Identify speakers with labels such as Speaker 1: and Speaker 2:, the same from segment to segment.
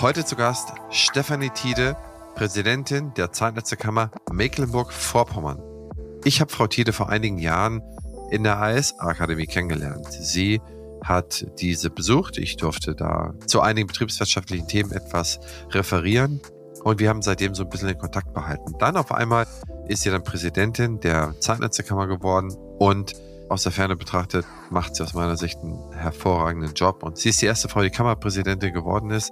Speaker 1: Heute zu Gast Stefanie Tiede, Präsidentin der Zahnärztekammer Mecklenburg-Vorpommern. Ich habe Frau Tiede vor einigen Jahren in der AS-Akademie kennengelernt. Sie hat diese besucht. Ich durfte da zu einigen betriebswirtschaftlichen Themen etwas referieren und wir haben seitdem so ein bisschen den Kontakt behalten. Dann auf einmal ist sie dann Präsidentin der Zahnärztekammer geworden und aus der Ferne betrachtet macht sie aus meiner Sicht einen hervorragenden Job und sie ist die erste Frau, die Kammerpräsidentin geworden ist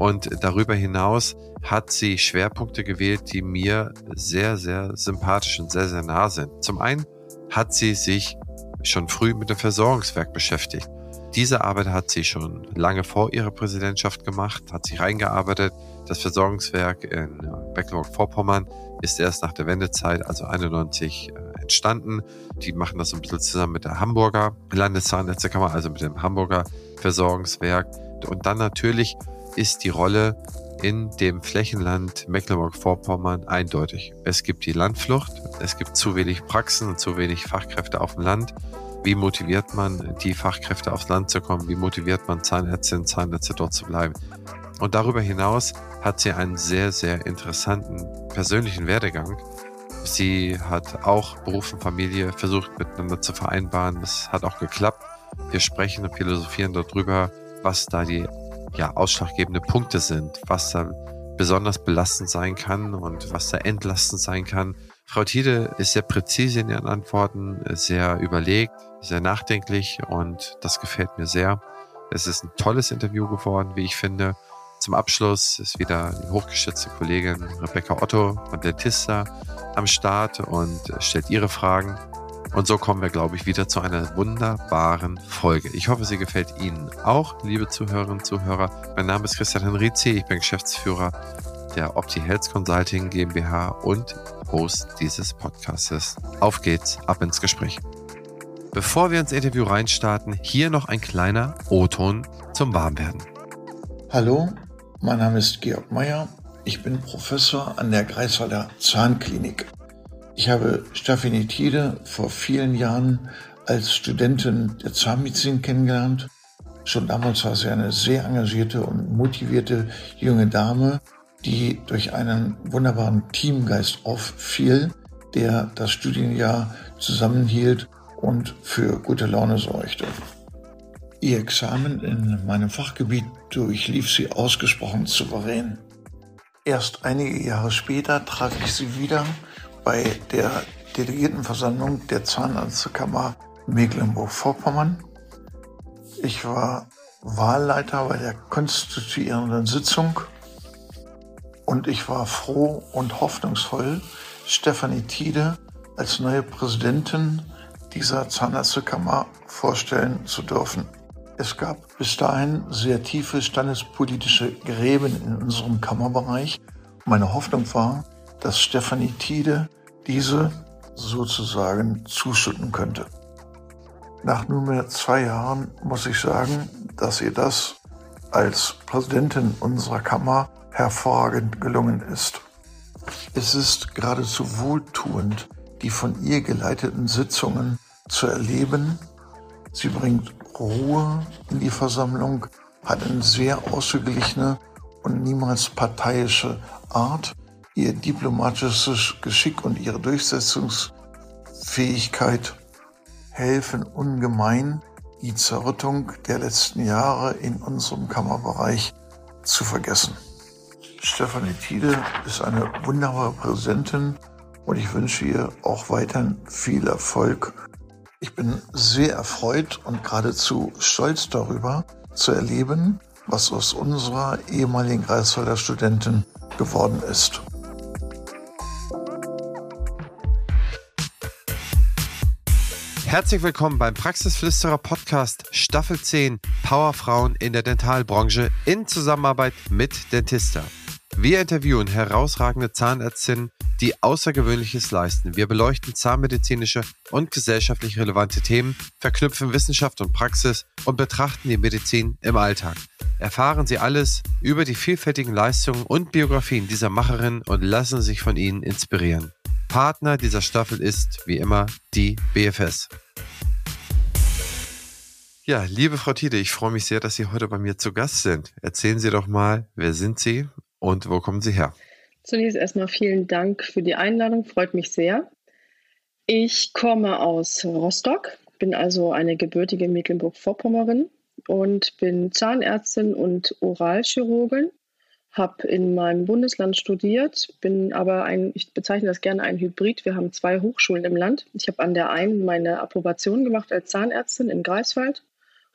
Speaker 1: und darüber hinaus hat sie Schwerpunkte gewählt, die mir sehr, sehr sympathisch und sehr, sehr nah sind. Zum einen hat sie sich schon früh mit dem Versorgungswerk beschäftigt. Diese Arbeit hat sie schon lange vor ihrer Präsidentschaft gemacht, hat sich reingearbeitet. Das Versorgungswerk in Mecklenburg-Vorpommern ist erst nach der Wendezeit, also 91, äh, entstanden. Die machen das ein bisschen zusammen mit der Hamburger Landeszahnärztekammer, also mit dem Hamburger Versorgungswerk. Und dann natürlich ist die Rolle in dem Flächenland Mecklenburg-Vorpommern eindeutig. Es gibt die Landflucht, es gibt zu wenig Praxen und zu wenig Fachkräfte auf dem Land. Wie motiviert man die Fachkräfte aufs Land zu kommen? Wie motiviert man Zahnärztinnen und Zahnärzte dort zu bleiben? Und darüber hinaus hat sie einen sehr, sehr interessanten persönlichen Werdegang. Sie hat auch Beruf und Familie versucht miteinander zu vereinbaren. Das hat auch geklappt. Wir sprechen und philosophieren darüber, was da die ja, ausschlaggebende Punkte sind, was da besonders belastend sein kann und was da entlastend sein kann. Frau Tiede ist sehr präzise in ihren Antworten, sehr überlegt, sehr nachdenklich und das gefällt mir sehr. Es ist ein tolles Interview geworden, wie ich finde. Zum Abschluss ist wieder die hochgeschätzte Kollegin Rebecca Otto von Dentista am Start und stellt ihre Fragen. Und so kommen wir, glaube ich, wieder zu einer wunderbaren Folge. Ich hoffe, sie gefällt Ihnen auch, liebe Zuhörerinnen und Zuhörer. Mein Name ist Christian Henrizi, ich bin Geschäftsführer der Opti Health Consulting GmbH und Host dieses Podcastes. Auf geht's, ab ins Gespräch. Bevor wir ins Interview reinstarten, hier noch ein kleiner O-Ton zum Warmwerden.
Speaker 2: Hallo, mein Name ist Georg Meyer. Ich bin Professor an der Greifswalder Zahnklinik. Ich habe Stefanie Tiede vor vielen Jahren als Studentin der Zahnmedizin kennengelernt. Schon damals war sie eine sehr engagierte und motivierte junge Dame, die durch einen wunderbaren Teamgeist auffiel, der das Studienjahr zusammenhielt und für gute Laune sorgte. Ihr Examen in meinem Fachgebiet durchlief sie ausgesprochen souverän. Erst einige Jahre später traf ich sie wieder bei der Delegiertenversammlung der Zahnärztekammer Mecklenburg-Vorpommern. Ich war Wahlleiter bei der konstituierenden Sitzung und ich war froh und hoffnungsvoll, Stefanie Tiede als neue Präsidentin dieser Zahnärztekammer vorstellen zu dürfen. Es gab bis dahin sehr tiefe standespolitische Gräben in unserem Kammerbereich. Meine Hoffnung war, dass Stefanie Tiede diese sozusagen zuschütten könnte. Nach nunmehr zwei Jahren muss ich sagen, dass ihr das als Präsidentin unserer Kammer hervorragend gelungen ist. Es ist geradezu wohltuend, die von ihr geleiteten Sitzungen zu erleben. Sie bringt Ruhe in die Versammlung, hat eine sehr ausgeglichene und niemals parteiische Art ihr diplomatisches Geschick und ihre Durchsetzungsfähigkeit helfen ungemein, die Zerrüttung der letzten Jahre in unserem Kammerbereich zu vergessen. Stefanie Tiede ist eine wunderbare Präsidentin und ich wünsche ihr auch weiterhin viel Erfolg. Ich bin sehr erfreut und geradezu stolz darüber zu erleben, was aus unserer ehemaligen Greifswalder Studentin geworden ist.
Speaker 1: Herzlich willkommen beim Praxisflüsterer Podcast Staffel 10 Powerfrauen in der Dentalbranche in Zusammenarbeit mit Dentista. Wir interviewen herausragende Zahnärztinnen, die Außergewöhnliches leisten. Wir beleuchten zahnmedizinische und gesellschaftlich relevante Themen, verknüpfen Wissenschaft und Praxis und betrachten die Medizin im Alltag. Erfahren Sie alles über die vielfältigen Leistungen und Biografien dieser Macherinnen und lassen sich von ihnen inspirieren. Partner dieser Staffel ist, wie immer, die BFS. Ja, liebe Frau Tiede, ich freue mich sehr, dass Sie heute bei mir zu Gast sind. Erzählen Sie doch mal, wer sind Sie und wo kommen Sie her?
Speaker 3: Zunächst erstmal vielen Dank für die Einladung, freut mich sehr. Ich komme aus Rostock, bin also eine gebürtige Mecklenburg-Vorpommerin und bin Zahnärztin und Oralchirurgin habe in meinem Bundesland studiert, bin aber ein, ich bezeichne das gerne ein Hybrid. Wir haben zwei Hochschulen im Land. Ich habe an der einen meine Approbation gemacht als Zahnärztin in Greifswald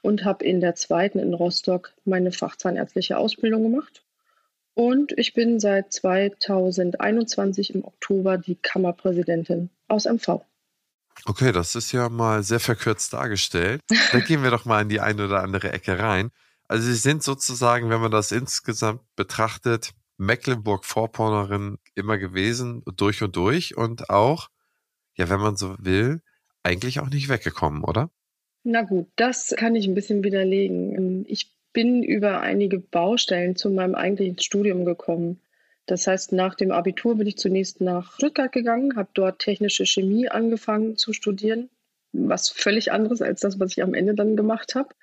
Speaker 3: und habe in der zweiten in Rostock meine fachzahnärztliche Ausbildung gemacht. Und ich bin seit 2021 im Oktober die Kammerpräsidentin aus MV.
Speaker 1: Okay, das ist ja mal sehr verkürzt dargestellt. Da gehen wir doch mal in die eine oder andere Ecke rein. Also sie sind sozusagen, wenn man das insgesamt betrachtet, Mecklenburg-Vorpommerin immer gewesen, durch und durch und auch, ja, wenn man so will, eigentlich auch nicht weggekommen, oder?
Speaker 3: Na gut, das kann ich ein bisschen widerlegen. Ich bin über einige Baustellen zu meinem eigentlichen Studium gekommen. Das heißt, nach dem Abitur bin ich zunächst nach Stuttgart gegangen, habe dort technische Chemie angefangen zu studieren, was völlig anderes als das, was ich am Ende dann gemacht habe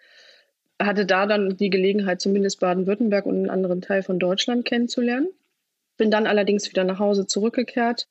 Speaker 3: hatte da dann die Gelegenheit, zumindest Baden-Württemberg und einen anderen Teil von Deutschland kennenzulernen. Bin dann allerdings wieder nach Hause zurückgekehrt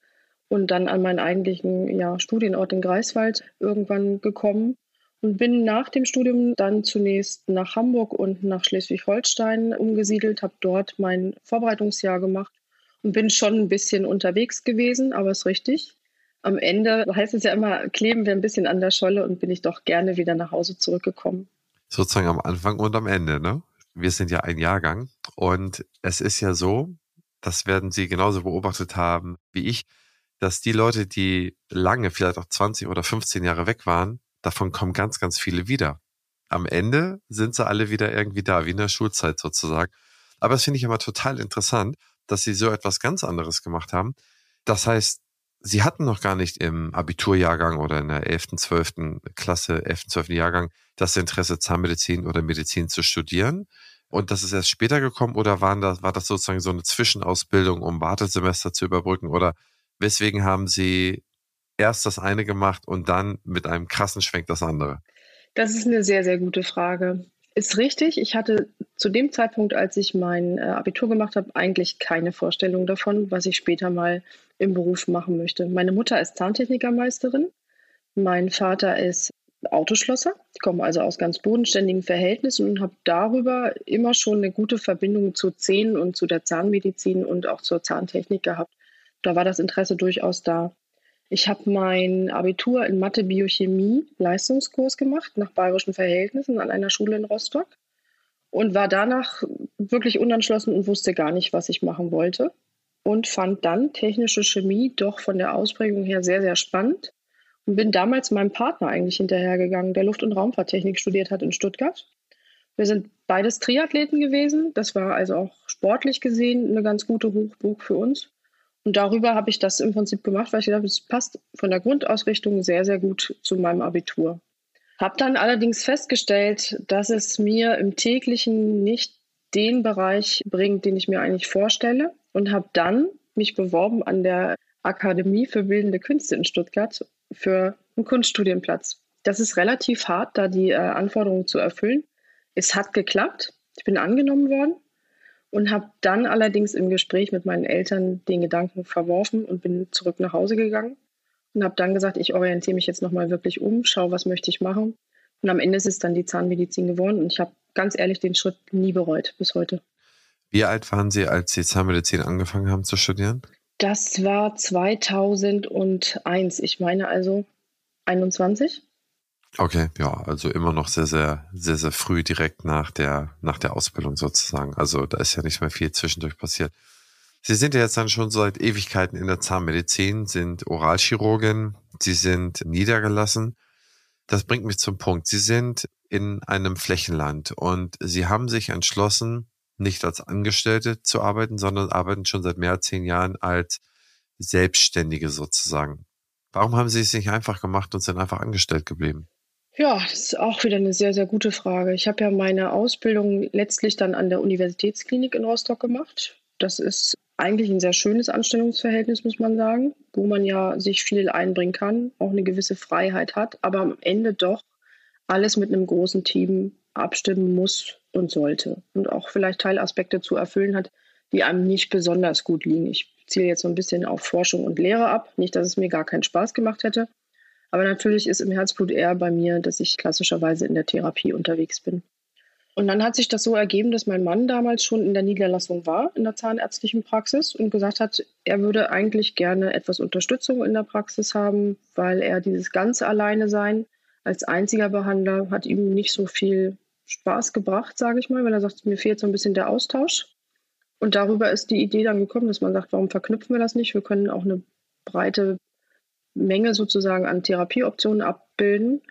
Speaker 3: und dann an meinen eigentlichen ja, Studienort in Greifswald irgendwann gekommen und bin nach dem Studium dann zunächst nach Hamburg und nach Schleswig-Holstein umgesiedelt, habe dort mein Vorbereitungsjahr gemacht und bin schon ein bisschen unterwegs gewesen, aber ist richtig. Am Ende heißt es ja immer, kleben wir ein bisschen an der Scholle und bin ich doch gerne wieder nach Hause zurückgekommen
Speaker 1: sozusagen am Anfang und am Ende, ne? Wir sind ja ein Jahrgang und es ist ja so, das werden Sie genauso beobachtet haben wie ich, dass die Leute, die lange, vielleicht auch 20 oder 15 Jahre weg waren, davon kommen ganz, ganz viele wieder. Am Ende sind sie alle wieder irgendwie da, wie in der Schulzeit sozusagen. Aber das finde ich immer total interessant, dass sie so etwas ganz anderes gemacht haben. Das heißt, Sie hatten noch gar nicht im Abiturjahrgang oder in der 11., 12. Klasse, 11., 12. Jahrgang das Interesse, Zahnmedizin oder Medizin zu studieren. Und das ist erst später gekommen oder waren das, war das sozusagen so eine Zwischenausbildung, um Wartesemester zu überbrücken? Oder weswegen haben Sie erst das eine gemacht und dann mit einem krassen Schwenk das andere?
Speaker 3: Das ist eine sehr, sehr gute Frage. Ist richtig. Ich hatte zu dem Zeitpunkt, als ich mein äh, Abitur gemacht habe, eigentlich keine Vorstellung davon, was ich später mal im Beruf machen möchte. Meine Mutter ist Zahntechnikermeisterin. Mein Vater ist Autoschlosser. Ich komme also aus ganz bodenständigen Verhältnissen und habe darüber immer schon eine gute Verbindung zu Zähnen und zu der Zahnmedizin und auch zur Zahntechnik gehabt. Da war das Interesse durchaus da. Ich habe mein Abitur in Mathe Biochemie Leistungskurs gemacht nach bayerischen Verhältnissen an einer Schule in Rostock und war danach wirklich unentschlossen und wusste gar nicht, was ich machen wollte und fand dann technische Chemie doch von der Ausprägung her sehr, sehr spannend und bin damals meinem Partner eigentlich hinterhergegangen, der Luft- und Raumfahrttechnik studiert hat in Stuttgart. Wir sind beides Triathleten gewesen. Das war also auch sportlich gesehen eine ganz gute Hochburg für uns. Und darüber habe ich das im Prinzip gemacht, weil ich gedacht habe, es passt von der Grundausrichtung sehr, sehr gut zu meinem Abitur. Habe dann allerdings festgestellt, dass es mir im täglichen nicht den Bereich bringt, den ich mir eigentlich vorstelle und habe dann mich beworben an der Akademie für Bildende Künste in Stuttgart für einen Kunststudienplatz. Das ist relativ hart, da die äh, Anforderungen zu erfüllen. Es hat geklappt. Ich bin angenommen worden und habe dann allerdings im Gespräch mit meinen Eltern den Gedanken verworfen und bin zurück nach Hause gegangen und habe dann gesagt, ich orientiere mich jetzt nochmal wirklich um, schaue, was möchte ich machen. Und am Ende ist es dann die Zahnmedizin geworden und ich habe ganz ehrlich den Schritt nie bereut bis heute.
Speaker 1: Wie alt waren Sie, als Sie Zahnmedizin angefangen haben zu studieren?
Speaker 3: Das war 2001. Ich meine also 21.
Speaker 1: Okay, ja, also immer noch sehr, sehr, sehr, sehr früh direkt nach der, nach der Ausbildung sozusagen. Also da ist ja nicht mehr viel zwischendurch passiert. Sie sind ja jetzt dann schon seit Ewigkeiten in der Zahnmedizin, sind Oralchirurgin, Sie sind niedergelassen. Das bringt mich zum Punkt. Sie sind in einem Flächenland und Sie haben sich entschlossen, nicht als Angestellte zu arbeiten, sondern arbeiten schon seit mehr als zehn Jahren als Selbstständige sozusagen. Warum haben Sie es nicht einfach gemacht und sind einfach angestellt geblieben?
Speaker 3: Ja, das ist auch wieder eine sehr, sehr gute Frage. Ich habe ja meine Ausbildung letztlich dann an der Universitätsklinik in Rostock gemacht. Das ist eigentlich ein sehr schönes Anstellungsverhältnis, muss man sagen, wo man ja sich viel einbringen kann, auch eine gewisse Freiheit hat, aber am Ende doch alles mit einem großen Team abstimmen muss und sollte und auch vielleicht Teilaspekte zu erfüllen hat, die einem nicht besonders gut liegen. Ich ziele jetzt so ein bisschen auf Forschung und Lehre ab. Nicht, dass es mir gar keinen Spaß gemacht hätte. Aber natürlich ist im Herzblut eher bei mir, dass ich klassischerweise in der Therapie unterwegs bin. Und dann hat sich das so ergeben, dass mein Mann damals schon in der Niederlassung war, in der zahnärztlichen Praxis und gesagt hat, er würde eigentlich gerne etwas Unterstützung in der Praxis haben, weil er dieses ganze Alleine sein als einziger Behandler hat ihm nicht so viel Spaß gebracht, sage ich mal, weil er sagt, mir fehlt so ein bisschen der Austausch. Und darüber ist die Idee dann gekommen, dass man sagt, warum verknüpfen wir das nicht? Wir können auch eine breite Menge sozusagen an Therapieoptionen abbilden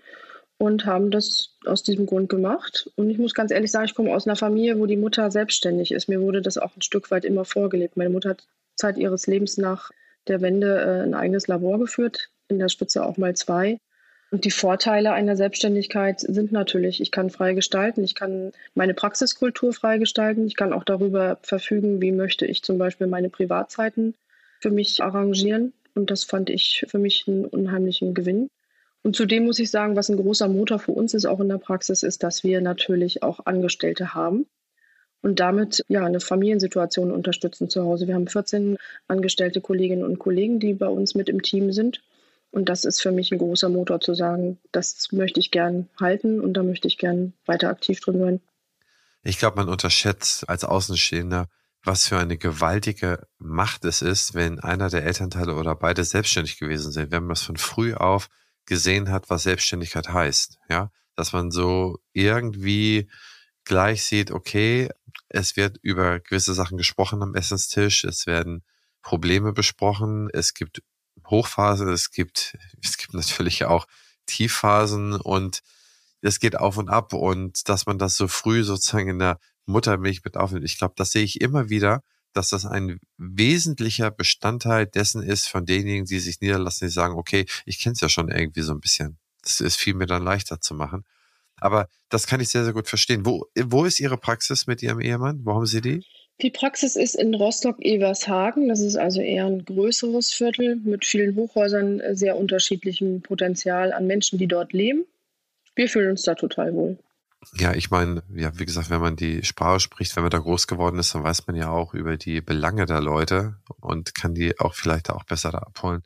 Speaker 3: und haben das aus diesem Grund gemacht. Und ich muss ganz ehrlich sagen, ich komme aus einer Familie, wo die Mutter selbstständig ist. Mir wurde das auch ein Stück weit immer vorgelebt. Meine Mutter hat Zeit ihres Lebens nach der Wende äh, ein eigenes Labor geführt, in der Spitze auch mal zwei. Und die Vorteile einer Selbstständigkeit sind natürlich, ich kann frei gestalten, ich kann meine Praxiskultur frei gestalten, ich kann auch darüber verfügen, wie möchte ich zum Beispiel meine Privatzeiten für mich arrangieren. Und das fand ich für mich einen unheimlichen Gewinn. Und zudem muss ich sagen, was ein großer Motor für uns ist, auch in der Praxis, ist, dass wir natürlich auch Angestellte haben und damit ja eine Familiensituation unterstützen zu Hause. Wir haben 14 angestellte Kolleginnen und Kollegen, die bei uns mit im Team sind. Und das ist für mich ein großer Motor zu sagen, das möchte ich gern halten und da möchte ich gern weiter aktiv drin sein.
Speaker 1: Ich glaube, man unterschätzt als Außenstehender, was für eine gewaltige Macht es ist, wenn einer der Elternteile oder beide selbstständig gewesen sind. Wenn man das von früh auf gesehen hat, was Selbstständigkeit heißt. Ja, dass man so irgendwie gleich sieht, okay, es wird über gewisse Sachen gesprochen am Essenstisch, es werden Probleme besprochen, es gibt Hochphasen, es gibt, es gibt natürlich auch Tiefphasen und es geht auf und ab und dass man das so früh sozusagen in der Muttermilch mit aufnimmt. Ich glaube, das sehe ich immer wieder, dass das ein wesentlicher Bestandteil dessen ist von denjenigen, die sich niederlassen, die sagen, okay, ich kenne es ja schon irgendwie so ein bisschen. Das ist viel mir dann leichter zu machen. Aber das kann ich sehr, sehr gut verstehen. Wo, wo ist Ihre Praxis mit Ihrem Ehemann? Wo haben Sie die?
Speaker 3: Die Praxis ist in Rostock-Evershagen. Das ist also eher ein größeres Viertel mit vielen Hochhäusern, äh, sehr unterschiedlichem Potenzial an Menschen, die dort leben. Wir fühlen uns da total wohl.
Speaker 1: Ja, ich meine, ja, wie gesagt, wenn man die Sprache spricht, wenn man da groß geworden ist, dann weiß man ja auch über die Belange der Leute und kann die auch vielleicht auch besser da abholen.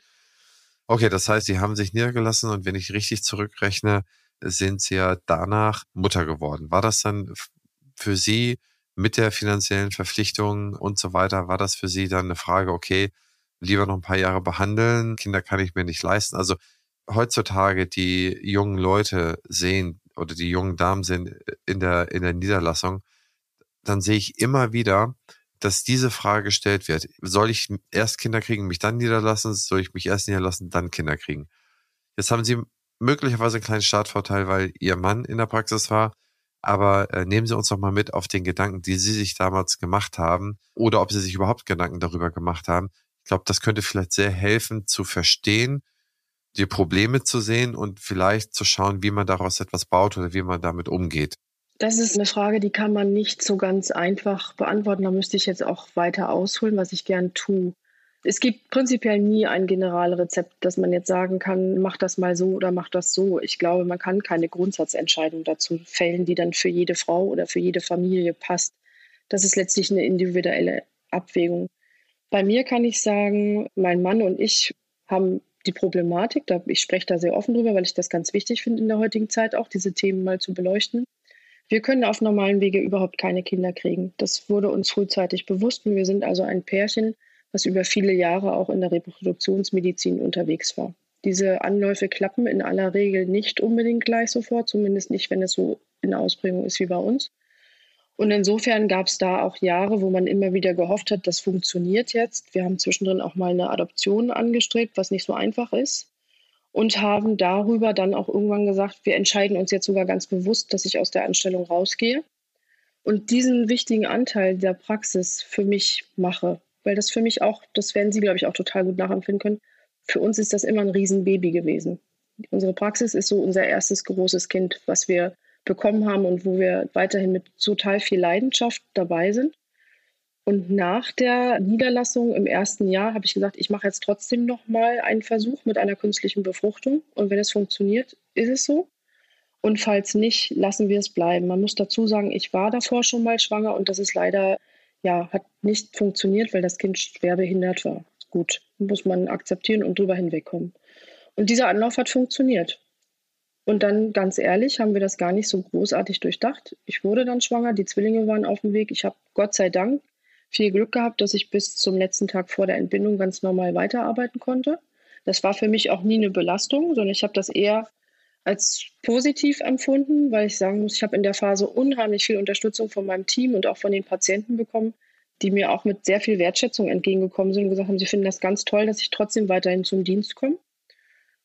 Speaker 1: Okay, das heißt, sie haben sich niedergelassen und wenn ich richtig zurückrechne, sind sie ja danach Mutter geworden. War das dann für Sie mit der finanziellen Verpflichtung und so weiter, war das für Sie dann eine Frage, okay, lieber noch ein paar Jahre behandeln, Kinder kann ich mir nicht leisten. Also heutzutage die jungen Leute sehen, oder die jungen Damen sind in der, in der Niederlassung, dann sehe ich immer wieder, dass diese Frage gestellt wird. Soll ich erst Kinder kriegen, mich dann niederlassen? Soll ich mich erst niederlassen, dann Kinder kriegen? Jetzt haben Sie möglicherweise einen kleinen Startvorteil, weil Ihr Mann in der Praxis war. Aber äh, nehmen Sie uns doch mal mit auf den Gedanken, die Sie sich damals gemacht haben oder ob Sie sich überhaupt Gedanken darüber gemacht haben. Ich glaube, das könnte vielleicht sehr helfen zu verstehen, die Probleme zu sehen und vielleicht zu schauen, wie man daraus etwas baut oder wie man damit umgeht?
Speaker 3: Das ist eine Frage, die kann man nicht so ganz einfach beantworten. Da müsste ich jetzt auch weiter ausholen, was ich gern tue. Es gibt prinzipiell nie ein Generalrezept, dass man jetzt sagen kann, mach das mal so oder mach das so. Ich glaube, man kann keine Grundsatzentscheidung dazu fällen, die dann für jede Frau oder für jede Familie passt. Das ist letztlich eine individuelle Abwägung. Bei mir kann ich sagen, mein Mann und ich haben die Problematik. Da, ich spreche da sehr offen drüber, weil ich das ganz wichtig finde in der heutigen Zeit auch, diese Themen mal zu beleuchten. Wir können auf normalen Wege überhaupt keine Kinder kriegen. Das wurde uns frühzeitig bewusst. Und wir sind also ein Pärchen, was über viele Jahre auch in der Reproduktionsmedizin unterwegs war. Diese Anläufe klappen in aller Regel nicht unbedingt gleich sofort, zumindest nicht, wenn es so in Ausprägung ist wie bei uns. Und insofern gab es da auch Jahre, wo man immer wieder gehofft hat, das funktioniert jetzt. Wir haben zwischendrin auch mal eine Adoption angestrebt, was nicht so einfach ist. Und haben darüber dann auch irgendwann gesagt, wir entscheiden uns jetzt sogar ganz bewusst, dass ich aus der Anstellung rausgehe und diesen wichtigen Anteil der Praxis für mich mache. Weil das für mich auch, das werden Sie, glaube ich, auch total gut nachempfinden können, für uns ist das immer ein Riesenbaby gewesen. Unsere Praxis ist so unser erstes großes Kind, was wir bekommen haben und wo wir weiterhin mit total viel Leidenschaft dabei sind. Und nach der Niederlassung im ersten Jahr habe ich gesagt, ich mache jetzt trotzdem noch mal einen Versuch mit einer künstlichen Befruchtung. Und wenn es funktioniert, ist es so. Und falls nicht, lassen wir es bleiben. Man muss dazu sagen, ich war davor schon mal schwanger und das ist leider, ja, hat nicht funktioniert, weil das Kind schwer behindert war. Gut, muss man akzeptieren und drüber hinwegkommen. Und dieser Anlauf hat funktioniert. Und dann, ganz ehrlich, haben wir das gar nicht so großartig durchdacht. Ich wurde dann schwanger, die Zwillinge waren auf dem Weg. Ich habe Gott sei Dank viel Glück gehabt, dass ich bis zum letzten Tag vor der Entbindung ganz normal weiterarbeiten konnte. Das war für mich auch nie eine Belastung, sondern ich habe das eher als positiv empfunden, weil ich sagen muss, ich habe in der Phase unheimlich viel Unterstützung von meinem Team und auch von den Patienten bekommen, die mir auch mit sehr viel Wertschätzung entgegengekommen sind und gesagt haben, sie finden das ganz toll, dass ich trotzdem weiterhin zum Dienst komme.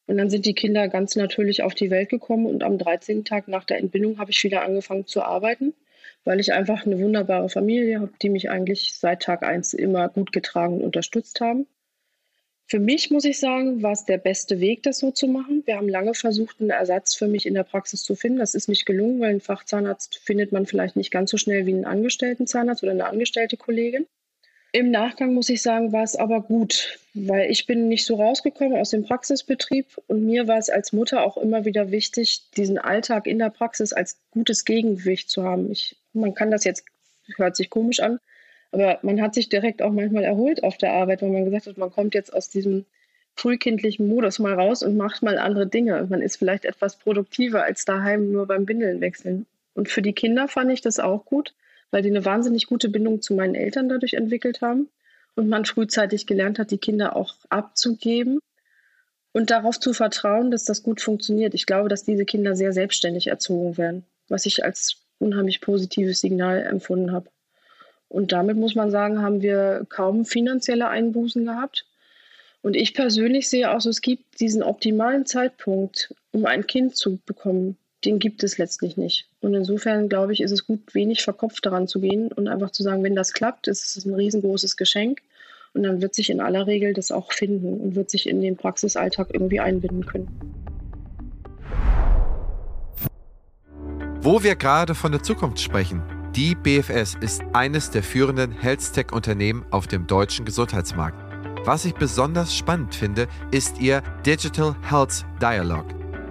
Speaker 3: Und dann sind die Kinder ganz natürlich auf die Welt gekommen und am 13. Tag nach der Entbindung habe ich wieder angefangen zu arbeiten, weil ich einfach eine wunderbare Familie habe, die mich eigentlich seit Tag 1 immer gut getragen und unterstützt haben. Für mich muss ich sagen, war es der beste Weg, das so zu machen. Wir haben lange versucht, einen Ersatz für mich in der Praxis zu finden. Das ist nicht gelungen, weil einen Fachzahnarzt findet man vielleicht nicht ganz so schnell wie einen angestellten Zahnarzt oder eine angestellte Kollegin. Im Nachgang muss ich sagen, war es aber gut, weil ich bin nicht so rausgekommen aus dem Praxisbetrieb und mir war es als Mutter auch immer wieder wichtig, diesen Alltag in der Praxis als gutes Gegengewicht zu haben. Ich, man kann das jetzt, hört sich komisch an, aber man hat sich direkt auch manchmal erholt auf der Arbeit, weil man gesagt hat, man kommt jetzt aus diesem frühkindlichen Modus mal raus und macht mal andere Dinge. Man ist vielleicht etwas produktiver als daheim nur beim Bindeln wechseln. Und für die Kinder fand ich das auch gut weil die eine wahnsinnig gute Bindung zu meinen Eltern dadurch entwickelt haben und man frühzeitig gelernt hat, die Kinder auch abzugeben und darauf zu vertrauen, dass das gut funktioniert. Ich glaube, dass diese Kinder sehr selbstständig erzogen werden, was ich als unheimlich positives Signal empfunden habe. Und damit muss man sagen, haben wir kaum finanzielle Einbußen gehabt. Und ich persönlich sehe auch so, es gibt diesen optimalen Zeitpunkt, um ein Kind zu bekommen, den gibt es letztlich nicht. Und insofern, glaube ich, ist es gut, wenig verkopft daran zu gehen und einfach zu sagen, wenn das klappt, ist es ein riesengroßes Geschenk. Und dann wird sich in aller Regel das auch finden und wird sich in den Praxisalltag irgendwie einbinden können.
Speaker 1: Wo wir gerade von der Zukunft sprechen. Die BFS ist eines der führenden Health-Tech-Unternehmen auf dem deutschen Gesundheitsmarkt. Was ich besonders spannend finde, ist ihr Digital Health Dialogue.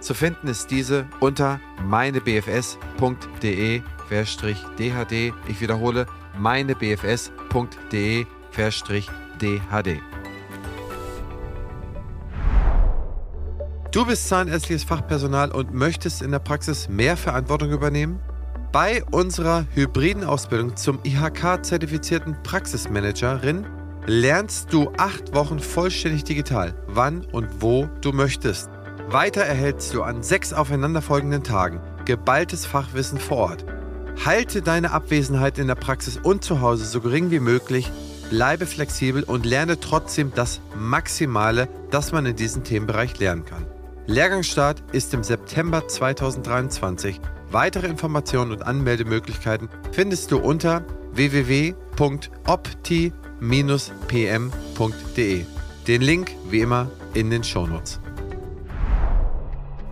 Speaker 1: Zu finden ist diese unter meinebfs.de-dhd. Ich wiederhole, meinebfs.de-dhd. Du bist zahnärztliches Fachpersonal und möchtest in der Praxis mehr Verantwortung übernehmen? Bei unserer hybriden Ausbildung zum IHK-zertifizierten Praxismanagerin lernst du acht Wochen vollständig digital, wann und wo du möchtest. Weiter erhältst du an sechs aufeinanderfolgenden Tagen geballtes Fachwissen vor Ort. Halte deine Abwesenheit in der Praxis und zu Hause so gering wie möglich, bleibe flexibel und lerne trotzdem das Maximale, das man in diesem Themenbereich lernen kann. Lehrgangsstart ist im September 2023. Weitere Informationen und Anmeldemöglichkeiten findest du unter www.opti-pm.de. Den Link wie immer in den Shownotes.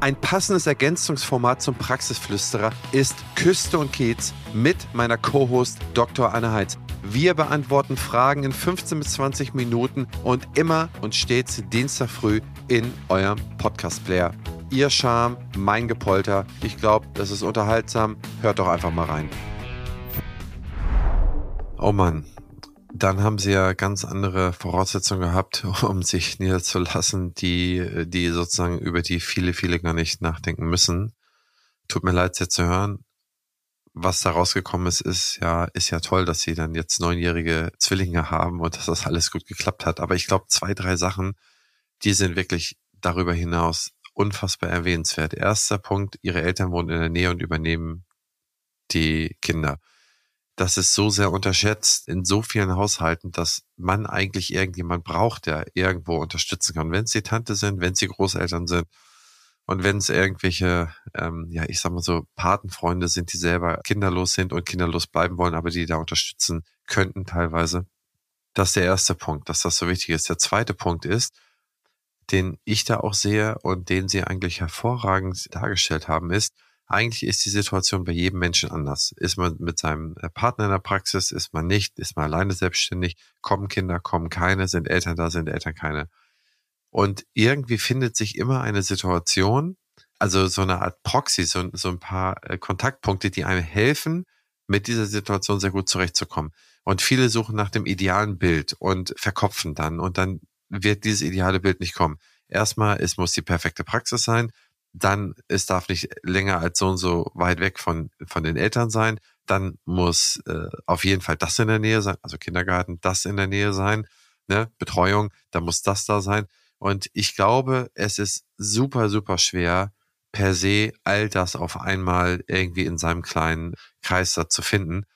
Speaker 1: Ein passendes Ergänzungsformat zum Praxisflüsterer ist Küste und Kiez mit meiner Co-Host Dr. Anne Heitz. Wir beantworten Fragen in 15 bis 20 Minuten und immer und stets Dienstag früh in eurem Podcast-Player. Ihr Charme, mein Gepolter. Ich glaube, das ist unterhaltsam. Hört doch einfach mal rein. Oh Mann, dann haben sie ja ganz andere Voraussetzungen gehabt, um sich niederzulassen, die, die sozusagen über die viele, viele gar nicht nachdenken müssen. Tut mir leid, sehr zu hören. Was da rausgekommen ist, ist ja, ist ja toll, dass sie dann jetzt neunjährige Zwillinge haben und dass das alles gut geklappt hat. Aber ich glaube, zwei, drei Sachen, die sind wirklich darüber hinaus unfassbar erwähnenswert. Erster Punkt, ihre Eltern wohnen in der Nähe und übernehmen die Kinder das ist so sehr unterschätzt in so vielen Haushalten, dass man eigentlich irgendjemand braucht, der irgendwo unterstützen kann. Wenn es die Tante sind, wenn es die Großeltern sind Und wenn es irgendwelche, ähm, ja, ich sag mal so, Patenfreunde sind, die selber kinderlos sind und kinderlos bleiben wollen, aber die da unterstützen könnten teilweise. Das ist der erste Punkt, dass das so wichtig ist. Der zweite Punkt ist, den ich da auch sehe und den Sie eigentlich hervorragend dargestellt haben, ist, eigentlich ist die Situation bei jedem Menschen anders. Ist man mit seinem äh, Partner in der Praxis, ist man nicht, ist man alleine selbstständig, kommen Kinder, kommen keine, sind Eltern da, sind Eltern keine. Und irgendwie findet sich immer eine Situation, also so eine Art Proxy, so, so ein paar äh, Kontaktpunkte, die einem helfen, mit dieser Situation sehr gut zurechtzukommen. Und viele suchen nach dem idealen Bild und verkopfen dann. Und dann wird dieses ideale Bild nicht kommen. Erstmal, es muss die perfekte Praxis sein. Dann, es darf nicht länger als so und so weit weg von, von den Eltern sein. Dann muss äh, auf jeden Fall das in der Nähe sein, also Kindergarten, das in der Nähe sein, ne? Betreuung, da muss das da sein. Und ich glaube, es ist super, super schwer, per se all das auf einmal irgendwie in seinem kleinen Kreis da zu finden.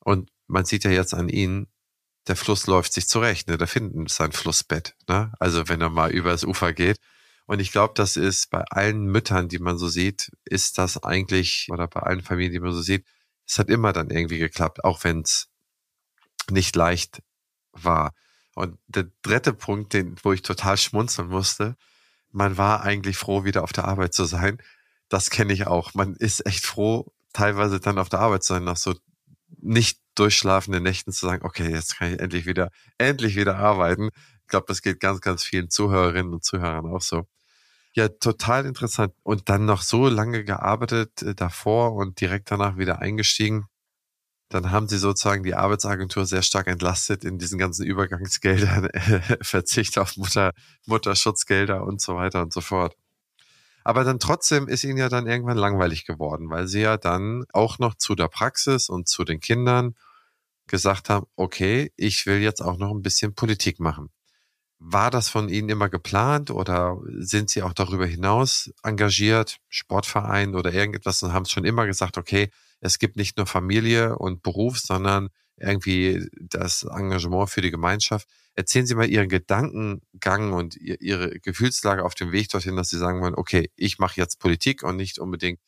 Speaker 1: Und man sieht ja jetzt an Ihnen, der Fluss läuft sich zurecht, ne? Da finden ist ein Flussbett, ne? Also wenn er mal übers Ufer geht. Und ich glaube, das ist bei allen Müttern, die man so sieht, ist das eigentlich, oder bei allen Familien, die man so sieht, es hat immer dann irgendwie geklappt, auch wenn es nicht leicht war. Und der dritte Punkt, den, wo ich total schmunzeln musste, man war eigentlich froh, wieder auf der Arbeit zu sein. Das kenne ich auch. Man ist echt froh, teilweise dann auf der Arbeit zu sein, nach so nicht durchschlafenden Nächten zu sagen, okay, jetzt kann ich endlich wieder, endlich wieder arbeiten. Ich glaube, das geht ganz, ganz vielen Zuhörerinnen und Zuhörern auch so. Ja, total interessant. Und dann noch so lange gearbeitet äh, davor und direkt danach wieder eingestiegen. Dann haben sie sozusagen die Arbeitsagentur sehr stark entlastet in diesen ganzen Übergangsgeldern, Verzicht auf Mutter, Mutterschutzgelder und so weiter und so fort. Aber dann trotzdem ist ihnen ja dann irgendwann langweilig geworden, weil sie ja dann auch noch zu der Praxis und zu den Kindern gesagt haben, okay, ich will jetzt auch noch ein bisschen Politik machen. War das von Ihnen immer geplant oder sind Sie auch darüber hinaus engagiert, Sportverein oder irgendetwas und haben es schon immer gesagt, okay, es gibt nicht nur Familie und Beruf, sondern irgendwie das Engagement für die Gemeinschaft. Erzählen Sie mal Ihren Gedankengang und Ihre Gefühlslage auf dem Weg dorthin, dass Sie sagen wollen, okay, ich mache jetzt Politik und nicht unbedingt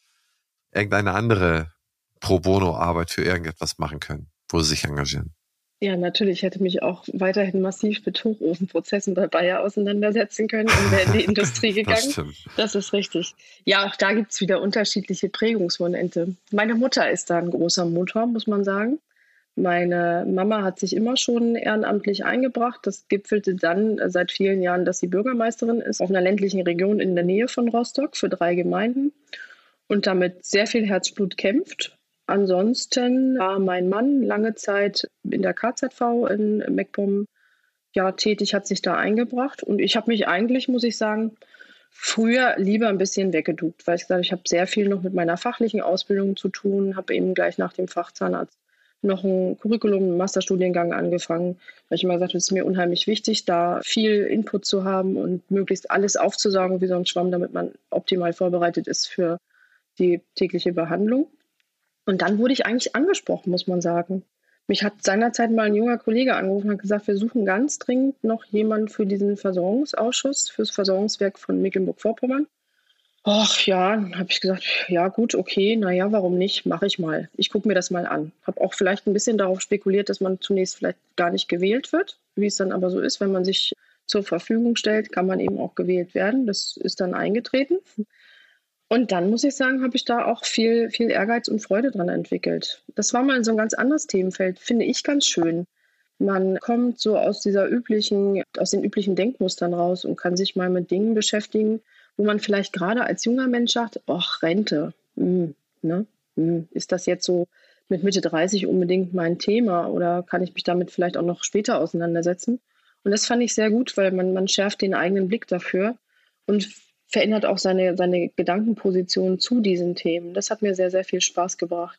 Speaker 1: irgendeine andere Pro Bono-Arbeit für irgendetwas machen können, wo Sie sich engagieren.
Speaker 3: Ja, natürlich hätte mich auch weiterhin massiv mit Hochofenprozessen bei Bayer auseinandersetzen können und wäre in die Industrie gegangen. Das, das, ist richtig. Ja, auch da gibt es wieder unterschiedliche Prägungsmomente. Meine Mutter ist da ein großer Motor, muss man sagen. Meine Mama hat sich immer schon ehrenamtlich eingebracht. Das gipfelte dann seit vielen Jahren, dass sie Bürgermeisterin ist auf einer ländlichen Region in der Nähe von Rostock für drei Gemeinden und damit sehr viel Herzblut kämpft Ansonsten war mein Mann lange Zeit in der KZV in MacPom ja, tätig, hat sich da eingebracht. Und ich habe mich eigentlich, muss ich sagen, früher lieber ein bisschen weggeduckt, weil ich gesagt ich habe sehr viel noch mit meiner fachlichen Ausbildung zu tun, habe eben gleich nach dem Fachzahnarzt noch ein Curriculum, einen Masterstudiengang angefangen, weil ich immer gesagt habe, es ist mir unheimlich wichtig, da viel Input zu haben und möglichst alles aufzusaugen wie so ein Schwamm, damit man optimal vorbereitet ist für die tägliche Behandlung. Und dann wurde ich eigentlich angesprochen, muss man sagen. Mich hat seinerzeit mal ein junger Kollege angerufen und hat gesagt, wir suchen ganz dringend noch jemanden für diesen Versorgungsausschuss, fürs Versorgungswerk von Mecklenburg-Vorpommern. Ach ja, habe ich gesagt, ja gut, okay, naja, warum nicht, mache ich mal. Ich gucke mir das mal an. Habe auch vielleicht ein bisschen darauf spekuliert, dass man zunächst vielleicht gar nicht gewählt wird. Wie es dann aber so ist, wenn man sich zur Verfügung stellt, kann man eben auch gewählt werden. Das ist dann eingetreten. Und dann muss ich sagen, habe ich da auch viel, viel Ehrgeiz und Freude dran entwickelt. Das war mal so ein ganz anderes Themenfeld, finde ich ganz schön. Man kommt so aus dieser üblichen, aus den üblichen Denkmustern raus und kann sich mal mit Dingen beschäftigen, wo man vielleicht gerade als junger Mensch sagt, ach, Rente, hm, ne? Hm, ist das jetzt so mit Mitte 30 unbedingt mein Thema oder kann ich mich damit vielleicht auch noch später auseinandersetzen? Und das fand ich sehr gut, weil man, man schärft den eigenen Blick dafür und verändert auch seine, seine Gedankenposition zu diesen Themen. Das hat mir sehr, sehr viel Spaß gebracht.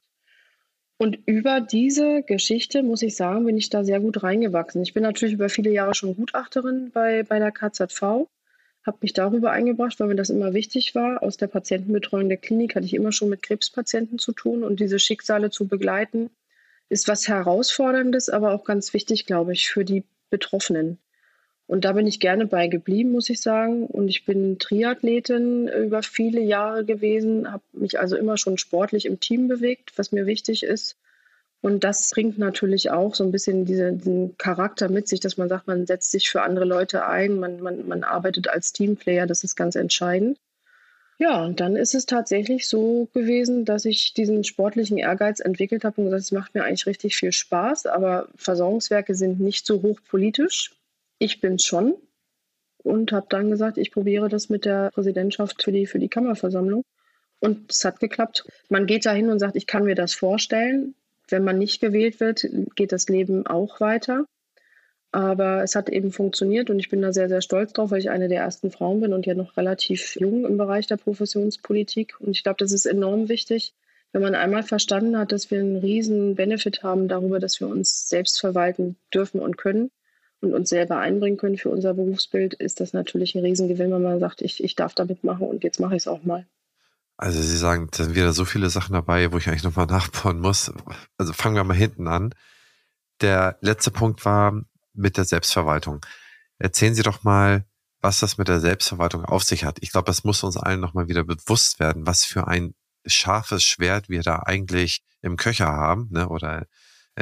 Speaker 3: Und über diese Geschichte, muss ich sagen, bin ich da sehr gut reingewachsen. Ich bin natürlich über viele Jahre schon Gutachterin bei, bei der KZV, habe mich darüber eingebracht, weil mir das immer wichtig war. Aus der Patientenbetreuung der Klinik hatte ich immer schon mit Krebspatienten zu tun und diese Schicksale zu begleiten, ist was Herausforderndes, aber auch ganz wichtig, glaube ich, für die Betroffenen. Und da bin ich gerne bei geblieben, muss ich sagen. Und ich bin Triathletin über viele Jahre gewesen, habe mich also immer schon sportlich im Team bewegt, was mir wichtig ist. Und das bringt natürlich auch so ein bisschen diese, diesen Charakter mit sich, dass man sagt, man setzt sich für andere Leute ein, man, man, man arbeitet als Teamplayer, das ist ganz entscheidend. Ja, und dann ist es tatsächlich so gewesen, dass ich diesen sportlichen Ehrgeiz entwickelt habe und gesagt, es macht mir eigentlich richtig viel Spaß, aber Versorgungswerke sind nicht so hochpolitisch ich bin schon und habe dann gesagt, ich probiere das mit der Präsidentschaft für die, für die Kammerversammlung. Und es hat geklappt. Man geht da hin und sagt, ich kann mir das vorstellen. Wenn man nicht gewählt wird, geht das Leben auch weiter. Aber es hat eben funktioniert und ich bin da sehr, sehr stolz drauf, weil ich eine der ersten Frauen bin und ja noch relativ jung im Bereich der Professionspolitik. Und ich glaube, das ist enorm wichtig, wenn man einmal verstanden hat, dass wir einen riesen Benefit haben darüber, dass wir uns selbst verwalten dürfen und können und uns selber einbringen können für unser Berufsbild, ist das natürlich ein Riesengewinn, wenn man sagt, ich, ich darf damit machen und jetzt mache ich es auch mal.
Speaker 1: Also Sie sagen, da sind wieder so viele Sachen dabei, wo ich eigentlich nochmal nachbauen muss. Also fangen wir mal hinten an. Der letzte Punkt war mit der Selbstverwaltung. Erzählen Sie doch mal, was das mit der Selbstverwaltung auf sich hat. Ich glaube, das muss uns allen nochmal wieder bewusst werden, was für ein scharfes Schwert wir da eigentlich im Köcher haben, ne, oder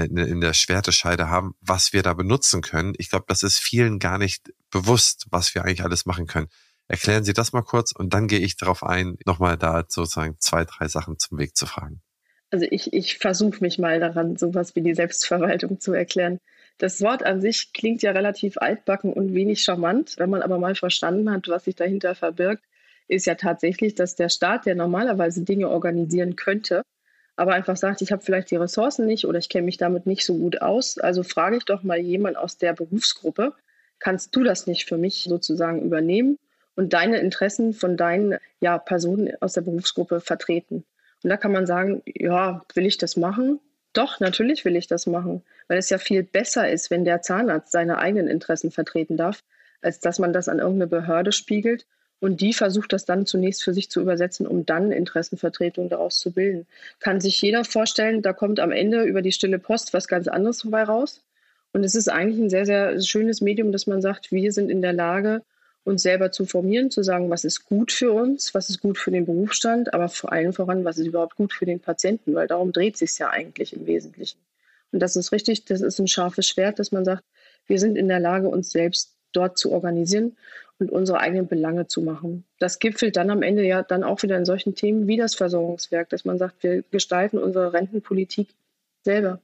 Speaker 1: in der Schwertescheide haben, was wir da benutzen können. Ich glaube, das ist vielen gar nicht bewusst, was wir eigentlich alles machen können. Erklären Sie das mal kurz und dann gehe ich darauf ein, nochmal da sozusagen zwei, drei Sachen zum Weg zu fragen.
Speaker 3: Also ich, ich versuche mich mal daran, sowas wie die Selbstverwaltung zu erklären. Das Wort an sich klingt ja relativ altbacken und wenig charmant. Wenn man aber mal verstanden hat, was sich dahinter verbirgt, ist ja tatsächlich, dass der Staat, der normalerweise Dinge organisieren könnte, aber einfach sagt, ich habe vielleicht die Ressourcen nicht oder ich kenne mich damit nicht so gut aus. Also frage ich doch mal jemand aus der Berufsgruppe, kannst du das nicht für mich sozusagen übernehmen und deine Interessen von deinen ja, Personen aus der Berufsgruppe vertreten? Und da kann man sagen, ja, will ich das machen? Doch, natürlich will ich das machen, weil es ja viel besser ist, wenn der Zahnarzt seine eigenen Interessen vertreten darf, als dass man das an irgendeine Behörde spiegelt und die versucht das dann zunächst für sich zu übersetzen, um dann Interessenvertretung daraus zu bilden. Kann sich jeder vorstellen, da kommt am Ende über die stille Post was ganz anderes dabei raus. Und es ist eigentlich ein sehr, sehr schönes Medium, dass man sagt, wir sind in der Lage, uns selber zu formieren, zu sagen, was ist gut für uns, was ist gut für den Berufsstand, aber vor allem voran, was ist überhaupt gut für den Patienten, weil darum dreht sich ja eigentlich im Wesentlichen. Und das ist richtig, das ist ein scharfes Schwert, dass man sagt, wir sind in der Lage, uns selbst dort zu organisieren und unsere eigenen Belange zu machen. Das gipfelt dann am Ende ja dann auch wieder in solchen Themen wie das Versorgungswerk, dass man sagt, wir gestalten unsere Rentenpolitik selber.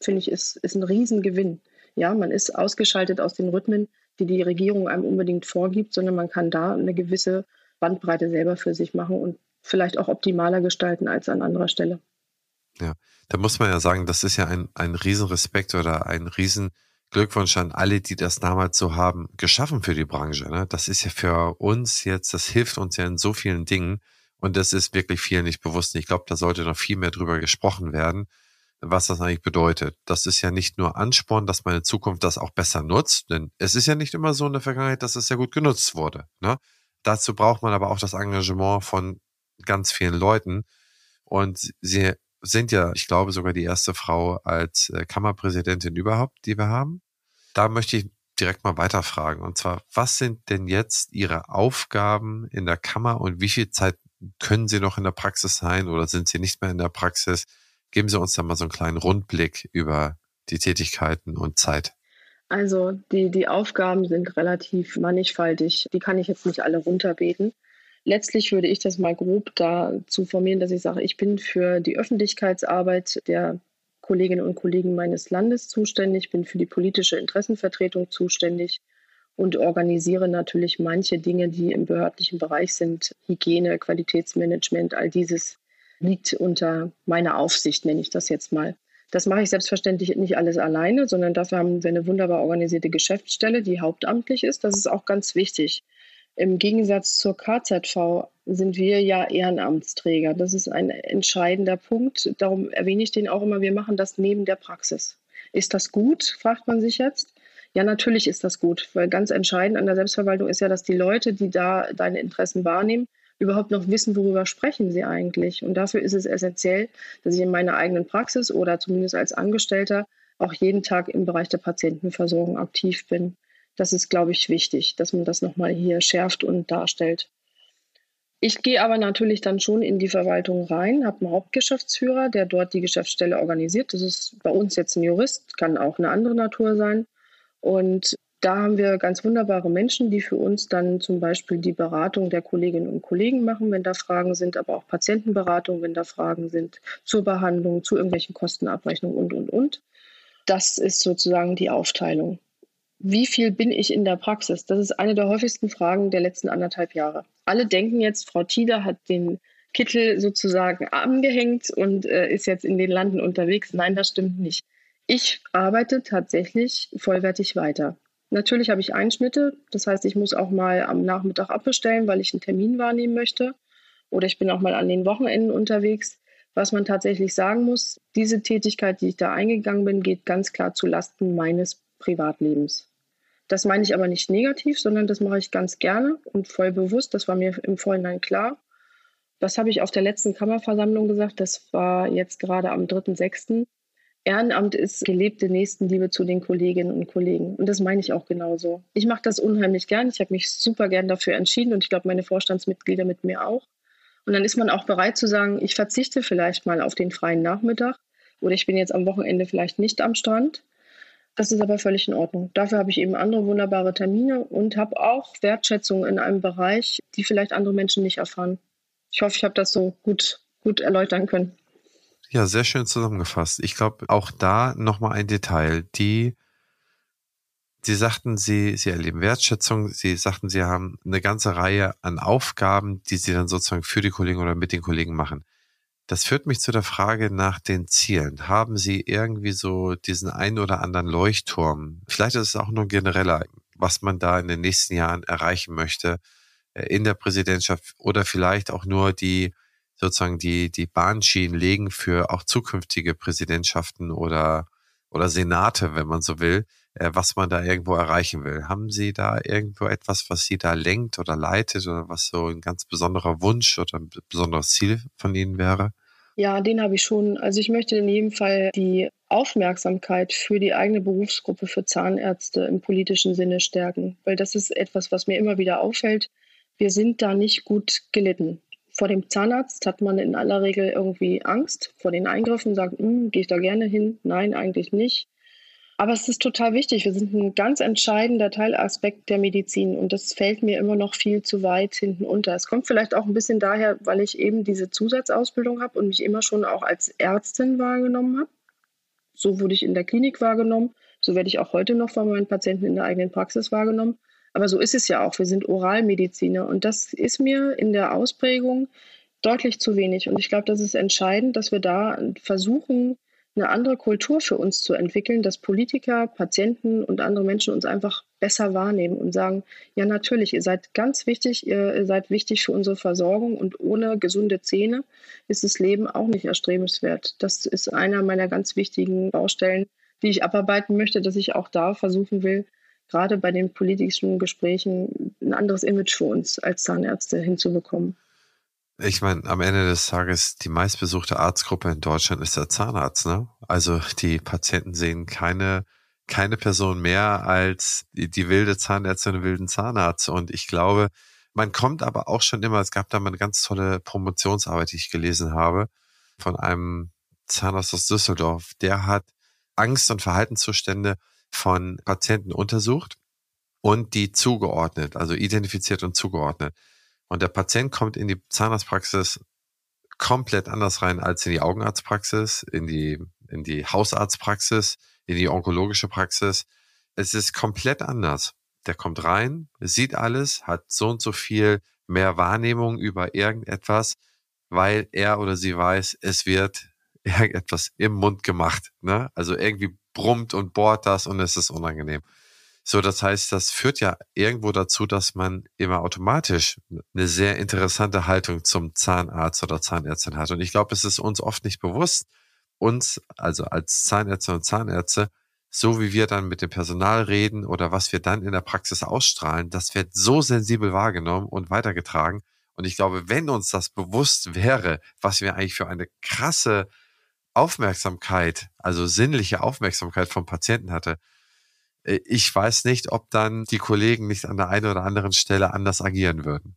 Speaker 3: Finde ich, ist, ist ein Riesengewinn. Ja, man ist ausgeschaltet aus den Rhythmen, die die Regierung einem unbedingt vorgibt, sondern man kann da eine gewisse Bandbreite selber für sich machen und vielleicht auch optimaler gestalten als an anderer Stelle.
Speaker 1: Ja, da muss man ja sagen, das ist ja ein, ein Riesenrespekt oder ein Riesen, Glückwunsch an alle, die das damals so haben, geschaffen für die Branche. Ne? Das ist ja für uns jetzt, das hilft uns ja in so vielen Dingen. Und das ist wirklich vielen nicht bewusst. Ich glaube, da sollte noch viel mehr drüber gesprochen werden, was das eigentlich bedeutet. Das ist ja nicht nur Ansporn, dass in Zukunft das auch besser nutzt, denn es ist ja nicht immer so in der Vergangenheit, dass es ja gut genutzt wurde. Ne? Dazu braucht man aber auch das Engagement von ganz vielen Leuten. Und sie sind ja, ich glaube, sogar die erste Frau als äh, Kammerpräsidentin überhaupt, die wir haben. Da möchte ich direkt mal weiterfragen. Und zwar, was sind denn jetzt Ihre Aufgaben in der Kammer und wie viel Zeit können Sie noch in der Praxis sein oder sind Sie nicht mehr in der Praxis? Geben Sie uns da mal so einen kleinen Rundblick über die Tätigkeiten und Zeit.
Speaker 3: Also die, die Aufgaben sind relativ mannigfaltig. Die kann ich jetzt nicht alle runterbeten letztlich würde ich das mal grob dazu formieren, dass ich sage, ich bin für die Öffentlichkeitsarbeit der Kolleginnen und Kollegen meines Landes zuständig, bin für die politische Interessenvertretung zuständig und organisiere natürlich manche Dinge, die im behördlichen Bereich sind. Hygiene, Qualitätsmanagement, all dieses liegt unter meiner Aufsicht, nenne ich das jetzt mal. Das mache ich selbstverständlich nicht alles alleine, sondern dafür haben wir eine wunderbar organisierte Geschäftsstelle, die hauptamtlich ist. Das ist auch ganz wichtig. Im Gegensatz zur KZV sind wir ja Ehrenamtsträger. Das ist ein entscheidender Punkt. Darum erwähne ich den auch immer. Wir machen das neben der Praxis. Ist das gut, fragt man sich jetzt. Ja, natürlich ist das gut, weil ganz entscheidend an der Selbstverwaltung ist ja, dass die Leute, die da deine Interessen wahrnehmen, überhaupt noch wissen, worüber sprechen sie eigentlich. Und dafür ist es essentiell, dass ich in meiner eigenen Praxis oder zumindest als Angestellter auch jeden Tag im Bereich der Patientenversorgung aktiv bin. Das ist, glaube ich, wichtig, dass man das nochmal hier schärft und darstellt. Ich gehe aber natürlich dann schon in die Verwaltung rein, habe einen Hauptgeschäftsführer, der dort die Geschäftsstelle organisiert. Das ist bei uns jetzt ein Jurist, kann auch eine andere Natur sein. Und da haben wir ganz wunderbare Menschen, die für uns dann zum Beispiel die Beratung der Kolleginnen und Kollegen machen, wenn da Fragen sind, aber auch Patientenberatung, wenn da Fragen sind zur Behandlung, zu irgendwelchen Kostenabrechnungen und, und, und. Das ist sozusagen die Aufteilung. Wie viel bin ich in der Praxis? Das ist eine der häufigsten Fragen der letzten anderthalb Jahre. Alle denken jetzt, Frau Tieder hat den Kittel sozusagen angehängt und äh, ist jetzt in den Landen unterwegs. Nein, das stimmt nicht. Ich arbeite tatsächlich vollwertig weiter. Natürlich habe ich Einschnitte, das heißt, ich muss auch mal am Nachmittag abbestellen, weil ich einen Termin wahrnehmen möchte. Oder ich bin auch mal an den Wochenenden unterwegs. Was man tatsächlich sagen muss, diese Tätigkeit, die ich da eingegangen bin, geht ganz klar zu Lasten meines Privatlebens. Das meine ich aber nicht negativ, sondern das mache ich ganz gerne und voll bewusst. Das war mir im Vorhinein klar. Das habe ich auf der letzten Kammerversammlung gesagt. Das war jetzt gerade am 3.6. Ehrenamt ist gelebte Nächstenliebe zu den Kolleginnen und Kollegen. Und das meine ich auch genauso. Ich mache das unheimlich gern. Ich habe mich super gern dafür entschieden und ich glaube, meine Vorstandsmitglieder mit mir auch. Und dann ist man auch bereit zu sagen, ich verzichte vielleicht mal auf den freien Nachmittag oder ich bin jetzt am Wochenende vielleicht nicht am Strand. Das ist aber völlig in Ordnung. Dafür habe ich eben andere wunderbare Termine und habe auch Wertschätzung in einem Bereich, die vielleicht andere Menschen nicht erfahren. Ich hoffe, ich habe das so gut, gut erläutern können.
Speaker 1: Ja, sehr schön zusammengefasst. Ich glaube, auch da nochmal ein Detail. Die, Sie sagten, Sie, Sie erleben Wertschätzung. Sie sagten, Sie haben eine ganze Reihe an Aufgaben, die Sie dann sozusagen für die Kollegen oder mit den Kollegen machen. Das führt mich zu der Frage nach den Zielen. Haben Sie irgendwie so diesen einen oder anderen Leuchtturm? Vielleicht ist es auch nur genereller, was man da in den nächsten Jahren erreichen möchte äh, in der Präsidentschaft oder vielleicht auch nur die sozusagen die, die Bahnschienen legen für auch zukünftige Präsidentschaften oder, oder Senate, wenn man so will, was man da irgendwo erreichen will. Haben Sie da irgendwo etwas, was Sie da lenkt oder leitet oder was so ein ganz besonderer Wunsch oder ein besonderes Ziel von Ihnen wäre?
Speaker 3: Ja, den habe ich schon. Also ich möchte in jedem Fall die Aufmerksamkeit für die eigene Berufsgruppe für Zahnärzte im politischen Sinne stärken, weil das ist etwas, was mir immer wieder auffällt. Wir sind da nicht gut gelitten vor dem Zahnarzt hat man in aller Regel irgendwie Angst vor den Eingriffen, sagt, hm, gehe ich da gerne hin? Nein, eigentlich nicht. Aber es ist total wichtig. Wir sind ein ganz entscheidender Teilaspekt der Medizin und das fällt mir immer noch viel zu weit hinten unter. Es kommt vielleicht auch ein bisschen daher, weil ich eben diese Zusatzausbildung habe und mich immer schon auch als Ärztin wahrgenommen habe. So wurde ich in der Klinik wahrgenommen. So werde ich auch heute noch von meinen Patienten in der eigenen Praxis wahrgenommen. Aber so ist es ja auch. Wir sind Oralmediziner und das ist mir in der Ausprägung deutlich zu wenig. Und ich glaube, das ist entscheidend, dass wir da versuchen, eine andere Kultur für uns zu entwickeln, dass Politiker, Patienten und andere Menschen uns einfach besser wahrnehmen und sagen, ja natürlich, ihr seid ganz wichtig, ihr seid wichtig für unsere Versorgung und ohne gesunde Zähne ist das Leben auch nicht erstrebenswert. Das ist einer meiner ganz wichtigen Baustellen, die ich abarbeiten möchte, dass ich auch da versuchen will, gerade bei den politischen Gesprächen ein anderes Image für uns als Zahnärzte hinzubekommen.
Speaker 1: Ich meine, am Ende des Tages, die meistbesuchte Arztgruppe in Deutschland ist der Zahnarzt, ne? Also die Patienten sehen keine, keine Person mehr als die, die wilde Zahnärztin und wilden Zahnarzt. Und ich glaube, man kommt aber auch schon immer, es gab da mal eine ganz tolle Promotionsarbeit, die ich gelesen habe, von einem Zahnarzt aus Düsseldorf, der hat Angst und Verhaltenszustände von Patienten untersucht und die zugeordnet, also identifiziert und zugeordnet. Und der Patient kommt in die Zahnarztpraxis komplett anders rein als in die Augenarztpraxis, in die, in die Hausarztpraxis, in die onkologische Praxis. Es ist komplett anders. Der kommt rein, sieht alles, hat so und so viel mehr Wahrnehmung über irgendetwas, weil er oder sie weiß, es wird irgendetwas im Mund gemacht. Ne? Also irgendwie brummt und bohrt das und es ist unangenehm. So, das heißt, das führt ja irgendwo dazu, dass man immer automatisch eine sehr interessante Haltung zum Zahnarzt oder Zahnärztin hat. Und ich glaube, es ist uns oft nicht bewusst, uns, also als Zahnärzte und Zahnärzte, so wie wir dann mit dem Personal reden oder was wir dann in der Praxis ausstrahlen, das wird so sensibel wahrgenommen und weitergetragen. Und ich glaube, wenn uns das bewusst wäre, was wir eigentlich für eine krasse Aufmerksamkeit, also sinnliche Aufmerksamkeit vom Patienten hatte, ich weiß nicht, ob dann die Kollegen nicht an der einen oder anderen Stelle anders agieren würden.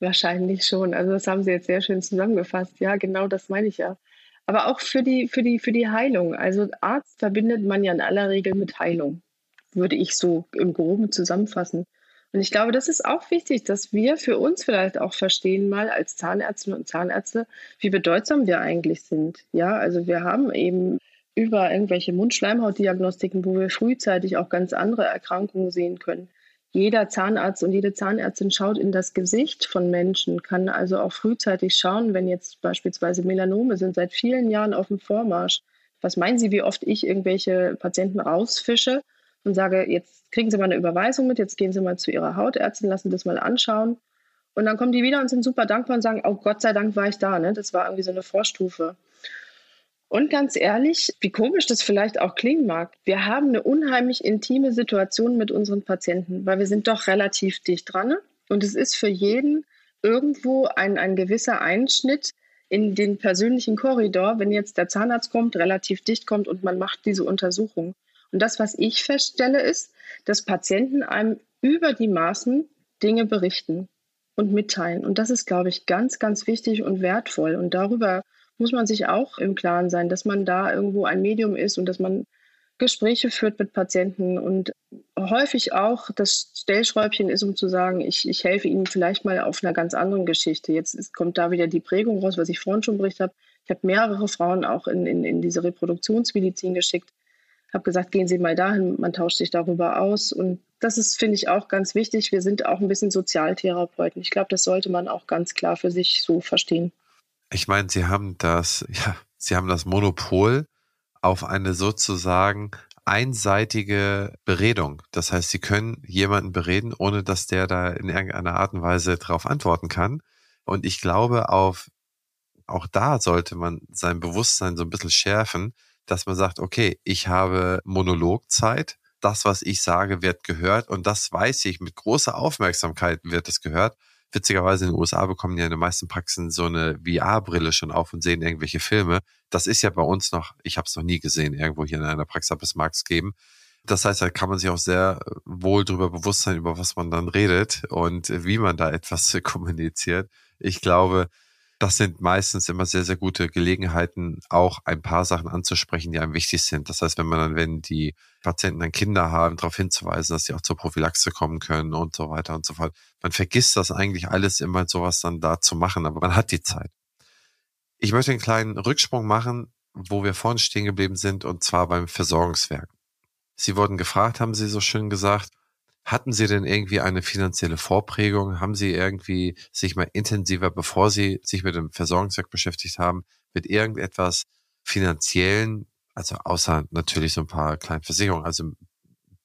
Speaker 3: Wahrscheinlich schon. Also das haben Sie jetzt sehr schön zusammengefasst. Ja, genau das meine ich ja. Aber auch für die, für die, für die Heilung. Also Arzt verbindet man ja in aller Regel mit Heilung, würde ich so im Groben zusammenfassen. Und ich glaube, das ist auch wichtig, dass wir für uns vielleicht auch verstehen, mal als Zahnärztinnen und Zahnärzte, wie bedeutsam wir eigentlich sind. Ja, also wir haben eben über irgendwelche Mundschleimhautdiagnostiken, wo wir frühzeitig auch ganz andere Erkrankungen sehen können. Jeder Zahnarzt und jede Zahnärztin schaut in das Gesicht von Menschen, kann also auch frühzeitig schauen, wenn jetzt beispielsweise Melanome sind seit vielen Jahren auf dem Vormarsch. Was meinen Sie, wie oft ich irgendwelche Patienten rausfische und sage, jetzt kriegen Sie mal eine Überweisung mit, jetzt gehen Sie mal zu Ihrer Hautärztin, lassen das mal anschauen. Und dann kommen die wieder und sind super dankbar und sagen, oh Gott sei Dank war ich da. Ne? Das war irgendwie so eine Vorstufe. Und ganz ehrlich, wie komisch das vielleicht auch klingen mag, wir haben eine unheimlich intime Situation mit unseren Patienten, weil wir sind doch relativ dicht dran. Ne? Und es ist für jeden irgendwo ein, ein gewisser Einschnitt in den persönlichen Korridor, wenn jetzt der Zahnarzt kommt, relativ dicht kommt und man macht diese Untersuchung. Und das, was ich feststelle, ist, dass Patienten einem über die Maßen Dinge berichten und mitteilen. Und das ist, glaube ich, ganz, ganz wichtig und wertvoll. Und darüber muss man sich auch im Klaren sein, dass man da irgendwo ein Medium ist und dass man Gespräche führt mit Patienten und häufig auch das Stellschräubchen ist, um zu sagen, ich, ich helfe Ihnen vielleicht mal auf einer ganz anderen Geschichte. Jetzt ist, kommt da wieder die Prägung raus, was ich vorhin schon berichtet habe. Ich habe mehrere Frauen auch in, in, in diese Reproduktionsmedizin geschickt, habe gesagt, gehen Sie mal dahin, man tauscht sich darüber aus. Und das ist, finde ich, auch ganz wichtig. Wir sind auch ein bisschen Sozialtherapeuten. Ich glaube, das sollte man auch ganz klar für sich so verstehen.
Speaker 1: Ich meine, sie haben das, ja, sie haben das Monopol auf eine sozusagen einseitige Beredung. Das heißt, sie können jemanden bereden, ohne dass der da in irgendeiner Art und Weise darauf antworten kann. Und ich glaube, auf, auch da sollte man sein Bewusstsein so ein bisschen schärfen, dass man sagt, okay, ich habe Monologzeit. Das, was ich sage, wird gehört. Und das weiß ich, mit großer Aufmerksamkeit wird es gehört witzigerweise in den USA bekommen ja in den meisten Praxen so eine VR-Brille schon auf und sehen irgendwelche Filme. Das ist ja bei uns noch, ich habe es noch nie gesehen, irgendwo hier in einer Praxis ab es Marks geben. Das heißt, da kann man sich auch sehr wohl darüber bewusst sein, über was man dann redet und wie man da etwas kommuniziert. Ich glaube, das sind meistens immer sehr, sehr gute Gelegenheiten, auch ein paar Sachen anzusprechen, die einem wichtig sind. Das heißt, wenn man dann, wenn die Patienten dann Kinder haben, darauf hinzuweisen, dass sie auch zur Prophylaxe kommen können und so weiter und so fort. Man vergisst das eigentlich alles immer, sowas dann da zu machen, aber man hat die Zeit. Ich möchte einen kleinen Rücksprung machen, wo wir vorhin stehen geblieben sind, und zwar beim Versorgungswerk. Sie wurden gefragt, haben Sie so schön gesagt, hatten Sie denn irgendwie eine finanzielle Vorprägung? Haben Sie irgendwie sich mal intensiver, bevor Sie sich mit dem Versorgungswerk beschäftigt haben, mit irgendetwas finanziellen, also außer natürlich so ein paar kleinen Versicherungen, also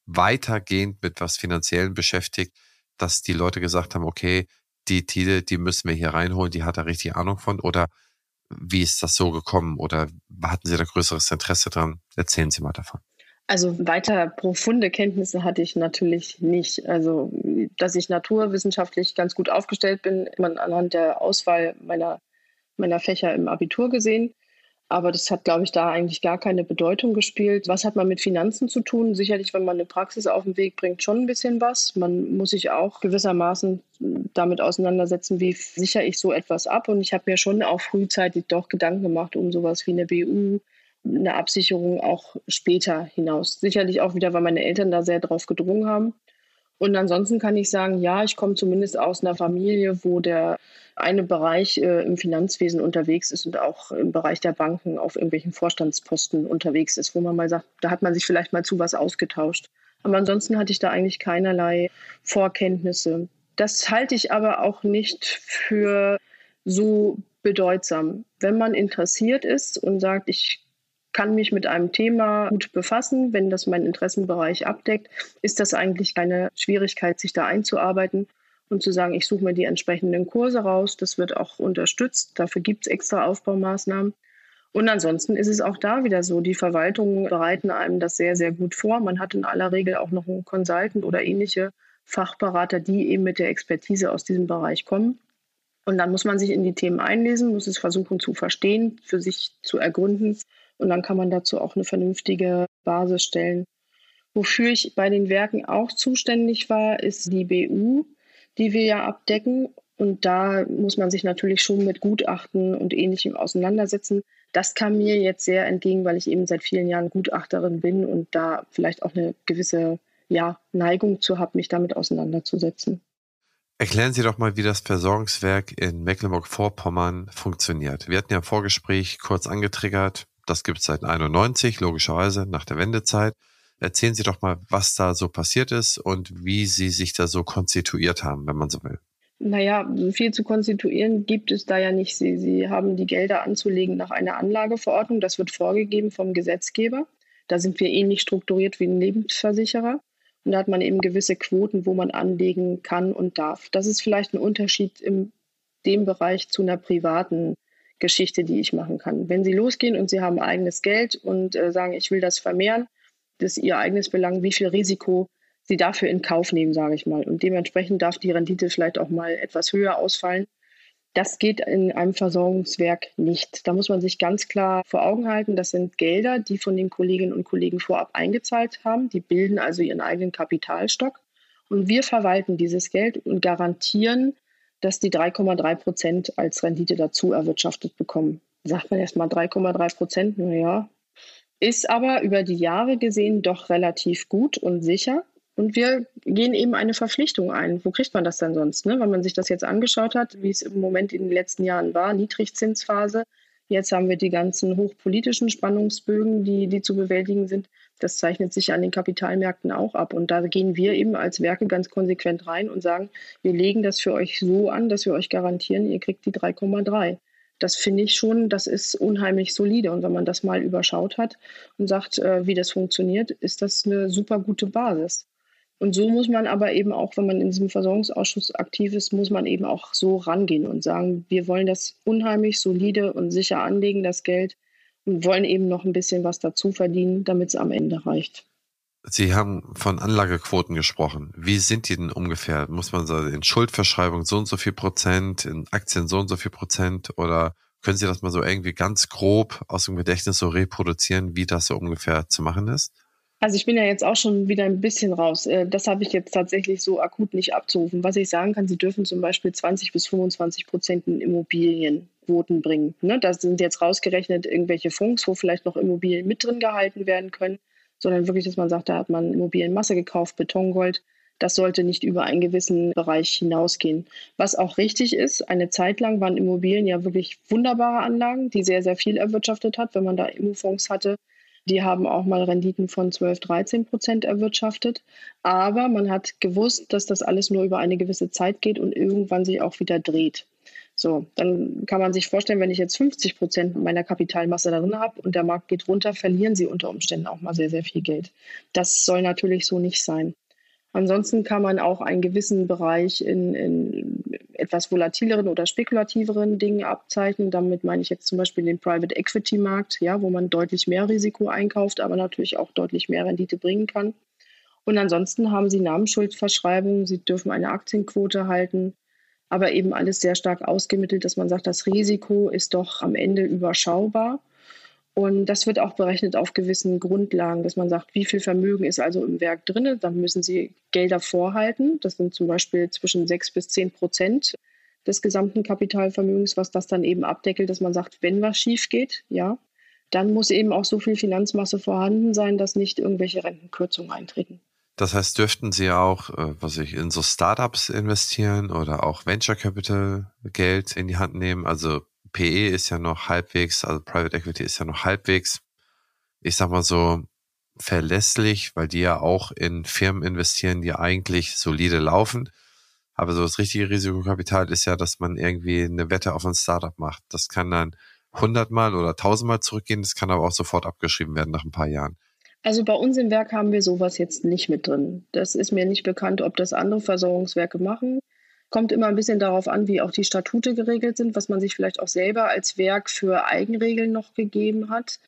Speaker 1: weitergehend mit was finanziellen beschäftigt, dass die Leute gesagt haben, okay, die Tide, die müssen wir hier reinholen, die hat da richtig Ahnung von oder wie ist das so gekommen oder hatten Sie da größeres Interesse dran? Erzählen Sie mal davon.
Speaker 3: Also weiter profunde Kenntnisse hatte ich natürlich nicht. Also, dass ich naturwissenschaftlich ganz gut aufgestellt bin, man anhand der Auswahl meiner, meiner Fächer im Abitur gesehen. Aber das hat, glaube ich, da eigentlich gar keine Bedeutung gespielt. Was hat man mit Finanzen zu tun? Sicherlich, wenn man eine Praxis auf den Weg bringt, schon ein bisschen was. Man muss sich auch gewissermaßen damit auseinandersetzen, wie sichere ich so etwas ab. Und ich habe mir schon auch frühzeitig doch Gedanken gemacht um sowas wie eine BU, eine Absicherung auch später hinaus. Sicherlich auch wieder, weil meine Eltern da sehr drauf gedrungen haben. Und ansonsten kann ich sagen, ja, ich komme zumindest aus einer Familie, wo der eine Bereich äh, im Finanzwesen unterwegs ist und auch im Bereich der Banken auf irgendwelchen Vorstandsposten unterwegs ist, wo man mal sagt, da hat man sich vielleicht mal zu was ausgetauscht. Aber ansonsten hatte ich da eigentlich keinerlei Vorkenntnisse. Das halte ich aber auch nicht für so bedeutsam. Wenn man interessiert ist und sagt, ich kann mich mit einem Thema gut befassen, wenn das meinen Interessenbereich abdeckt, ist das eigentlich keine Schwierigkeit, sich da einzuarbeiten und zu sagen, ich suche mir die entsprechenden Kurse raus. Das wird auch unterstützt. Dafür gibt es extra Aufbaumaßnahmen. Und ansonsten ist es auch da wieder so, die Verwaltungen bereiten einem das sehr, sehr gut vor. Man hat in aller Regel auch noch einen Consultant oder ähnliche Fachberater, die eben mit der Expertise aus diesem Bereich kommen. Und dann muss man sich in die Themen einlesen, muss es versuchen zu verstehen, für sich zu ergründen und dann kann man dazu auch eine vernünftige Basis stellen. Wofür ich bei den Werken auch zuständig war, ist die BU, die wir ja abdecken. Und da muss man sich natürlich schon mit Gutachten und Ähnlichem auseinandersetzen. Das kam mir jetzt sehr entgegen, weil ich eben seit vielen Jahren Gutachterin bin und da vielleicht auch eine gewisse ja, Neigung zu habe, mich damit auseinanderzusetzen.
Speaker 1: Erklären Sie doch mal, wie das Versorgungswerk in Mecklenburg-Vorpommern funktioniert. Wir hatten ja im Vorgespräch kurz angetriggert, das gibt es seit 91, logischerweise nach der Wendezeit. Erzählen Sie doch mal, was da so passiert ist und wie Sie sich da so konstituiert haben, wenn man so will.
Speaker 3: Naja, viel zu konstituieren gibt es da ja nicht. Sie, Sie haben die Gelder anzulegen nach einer Anlageverordnung. Das wird vorgegeben vom Gesetzgeber. Da sind wir ähnlich strukturiert wie ein Lebensversicherer. Und da hat man eben gewisse Quoten, wo man anlegen kann und darf. Das ist vielleicht ein Unterschied in dem Bereich zu einer privaten Geschichte, die ich machen kann. Wenn Sie losgehen und Sie haben eigenes Geld und äh, sagen, ich will das vermehren, das ist Ihr eigenes Belang, wie viel Risiko Sie dafür in Kauf nehmen, sage ich mal. Und dementsprechend darf die Rendite vielleicht auch mal etwas höher ausfallen. Das geht in einem Versorgungswerk nicht. Da muss man sich ganz klar vor Augen halten, das sind Gelder, die von den Kolleginnen und Kollegen vorab eingezahlt haben. Die bilden also ihren eigenen Kapitalstock. Und wir verwalten dieses Geld und garantieren, dass die 3,3 Prozent als Rendite dazu erwirtschaftet bekommen. Sagt man erst mal 3,3 Prozent, naja, ist aber über die Jahre gesehen doch relativ gut und sicher. Und wir gehen eben eine Verpflichtung ein. Wo kriegt man das denn sonst? Ne? Wenn man sich das jetzt angeschaut hat, wie es im Moment in den letzten Jahren war, Niedrigzinsphase. Jetzt haben wir die ganzen hochpolitischen Spannungsbögen, die, die zu bewältigen sind. Das zeichnet sich an den Kapitalmärkten auch ab. Und da gehen wir eben als Werke ganz konsequent rein und sagen, wir legen das für euch so an, dass wir euch garantieren, ihr kriegt die 3,3 das finde ich schon, das ist unheimlich solide. Und wenn man das mal überschaut hat und sagt, äh, wie das funktioniert, ist das eine super gute Basis. Und so muss man aber eben auch, wenn man in diesem Versorgungsausschuss aktiv ist, muss man eben auch so rangehen und sagen, wir wollen das unheimlich solide und sicher anlegen, das Geld, wollen eben noch ein bisschen was dazu verdienen, damit es am Ende reicht.
Speaker 1: Sie haben von Anlagequoten gesprochen. Wie sind die denn ungefähr? Muss man sagen, in Schuldverschreibung so und so viel Prozent, in Aktien so und so viel Prozent oder können Sie das mal so irgendwie ganz grob aus dem Gedächtnis so reproduzieren, wie das so ungefähr zu machen ist?
Speaker 3: Also ich bin ja jetzt auch schon wieder ein bisschen raus. Äh, das habe ich jetzt tatsächlich so akut nicht abzurufen. Was ich sagen kann, Sie dürfen zum Beispiel 20 bis 25 Prozent in Immobilienquoten bringen. Ne? Da sind jetzt rausgerechnet irgendwelche Fonds, wo vielleicht noch Immobilien mit drin gehalten werden können, sondern wirklich, dass man sagt, da hat man Immobilienmasse gekauft, Betongold. Das sollte nicht über einen gewissen Bereich hinausgehen. Was auch richtig ist, eine Zeit lang waren Immobilien ja wirklich wunderbare Anlagen, die sehr, sehr viel erwirtschaftet hat, wenn man da Immofonds hatte die haben auch mal Renditen von 12, 13 Prozent erwirtschaftet. Aber man hat gewusst, dass das alles nur über eine gewisse Zeit geht und irgendwann sich auch wieder dreht. So, dann kann man sich vorstellen, wenn ich jetzt 50 Prozent meiner Kapitalmasse darin habe und der Markt geht runter, verlieren sie unter Umständen auch mal sehr, sehr viel Geld. Das soll natürlich so nicht sein. Ansonsten kann man auch einen gewissen Bereich in, in etwas volatileren oder spekulativeren Dingen abzeichnen. Damit meine ich jetzt zum Beispiel den Private Equity Markt, ja, wo man deutlich mehr Risiko einkauft, aber natürlich auch deutlich mehr Rendite bringen kann. Und ansonsten haben Sie Namensschuldverschreibungen, Sie dürfen eine Aktienquote halten, aber eben alles sehr stark ausgemittelt, dass man sagt, das Risiko ist doch am Ende überschaubar. Und das wird auch berechnet auf gewissen Grundlagen, dass man sagt, wie viel Vermögen ist also im Werk drin. Dann müssen Sie Gelder vorhalten. Das sind zum Beispiel zwischen 6 bis 10 Prozent des gesamten Kapitalvermögens, was das dann eben abdeckelt, dass man sagt, wenn was schief geht, ja, dann muss eben auch so viel Finanzmasse vorhanden sein, dass nicht irgendwelche Rentenkürzungen eintreten.
Speaker 1: Das heißt, dürften Sie auch, äh, was ich, in so Startups investieren oder auch Venture Capital Geld in die Hand nehmen? Also PE ist ja noch halbwegs, also Private Equity ist ja noch halbwegs, ich sag mal so, verlässlich, weil die ja auch in Firmen investieren, die eigentlich solide laufen. Aber so das richtige Risikokapital ist ja, dass man irgendwie eine Wette auf ein Startup macht. Das kann dann hundertmal oder tausendmal zurückgehen, das kann aber auch sofort abgeschrieben werden nach ein paar Jahren.
Speaker 3: Also bei uns im Werk haben wir sowas jetzt nicht mit drin. Das ist mir nicht bekannt, ob das andere Versorgungswerke machen. Kommt immer ein bisschen darauf an, wie auch die Statute geregelt sind, was man sich vielleicht auch selber als Werk für Eigenregeln noch gegeben hat.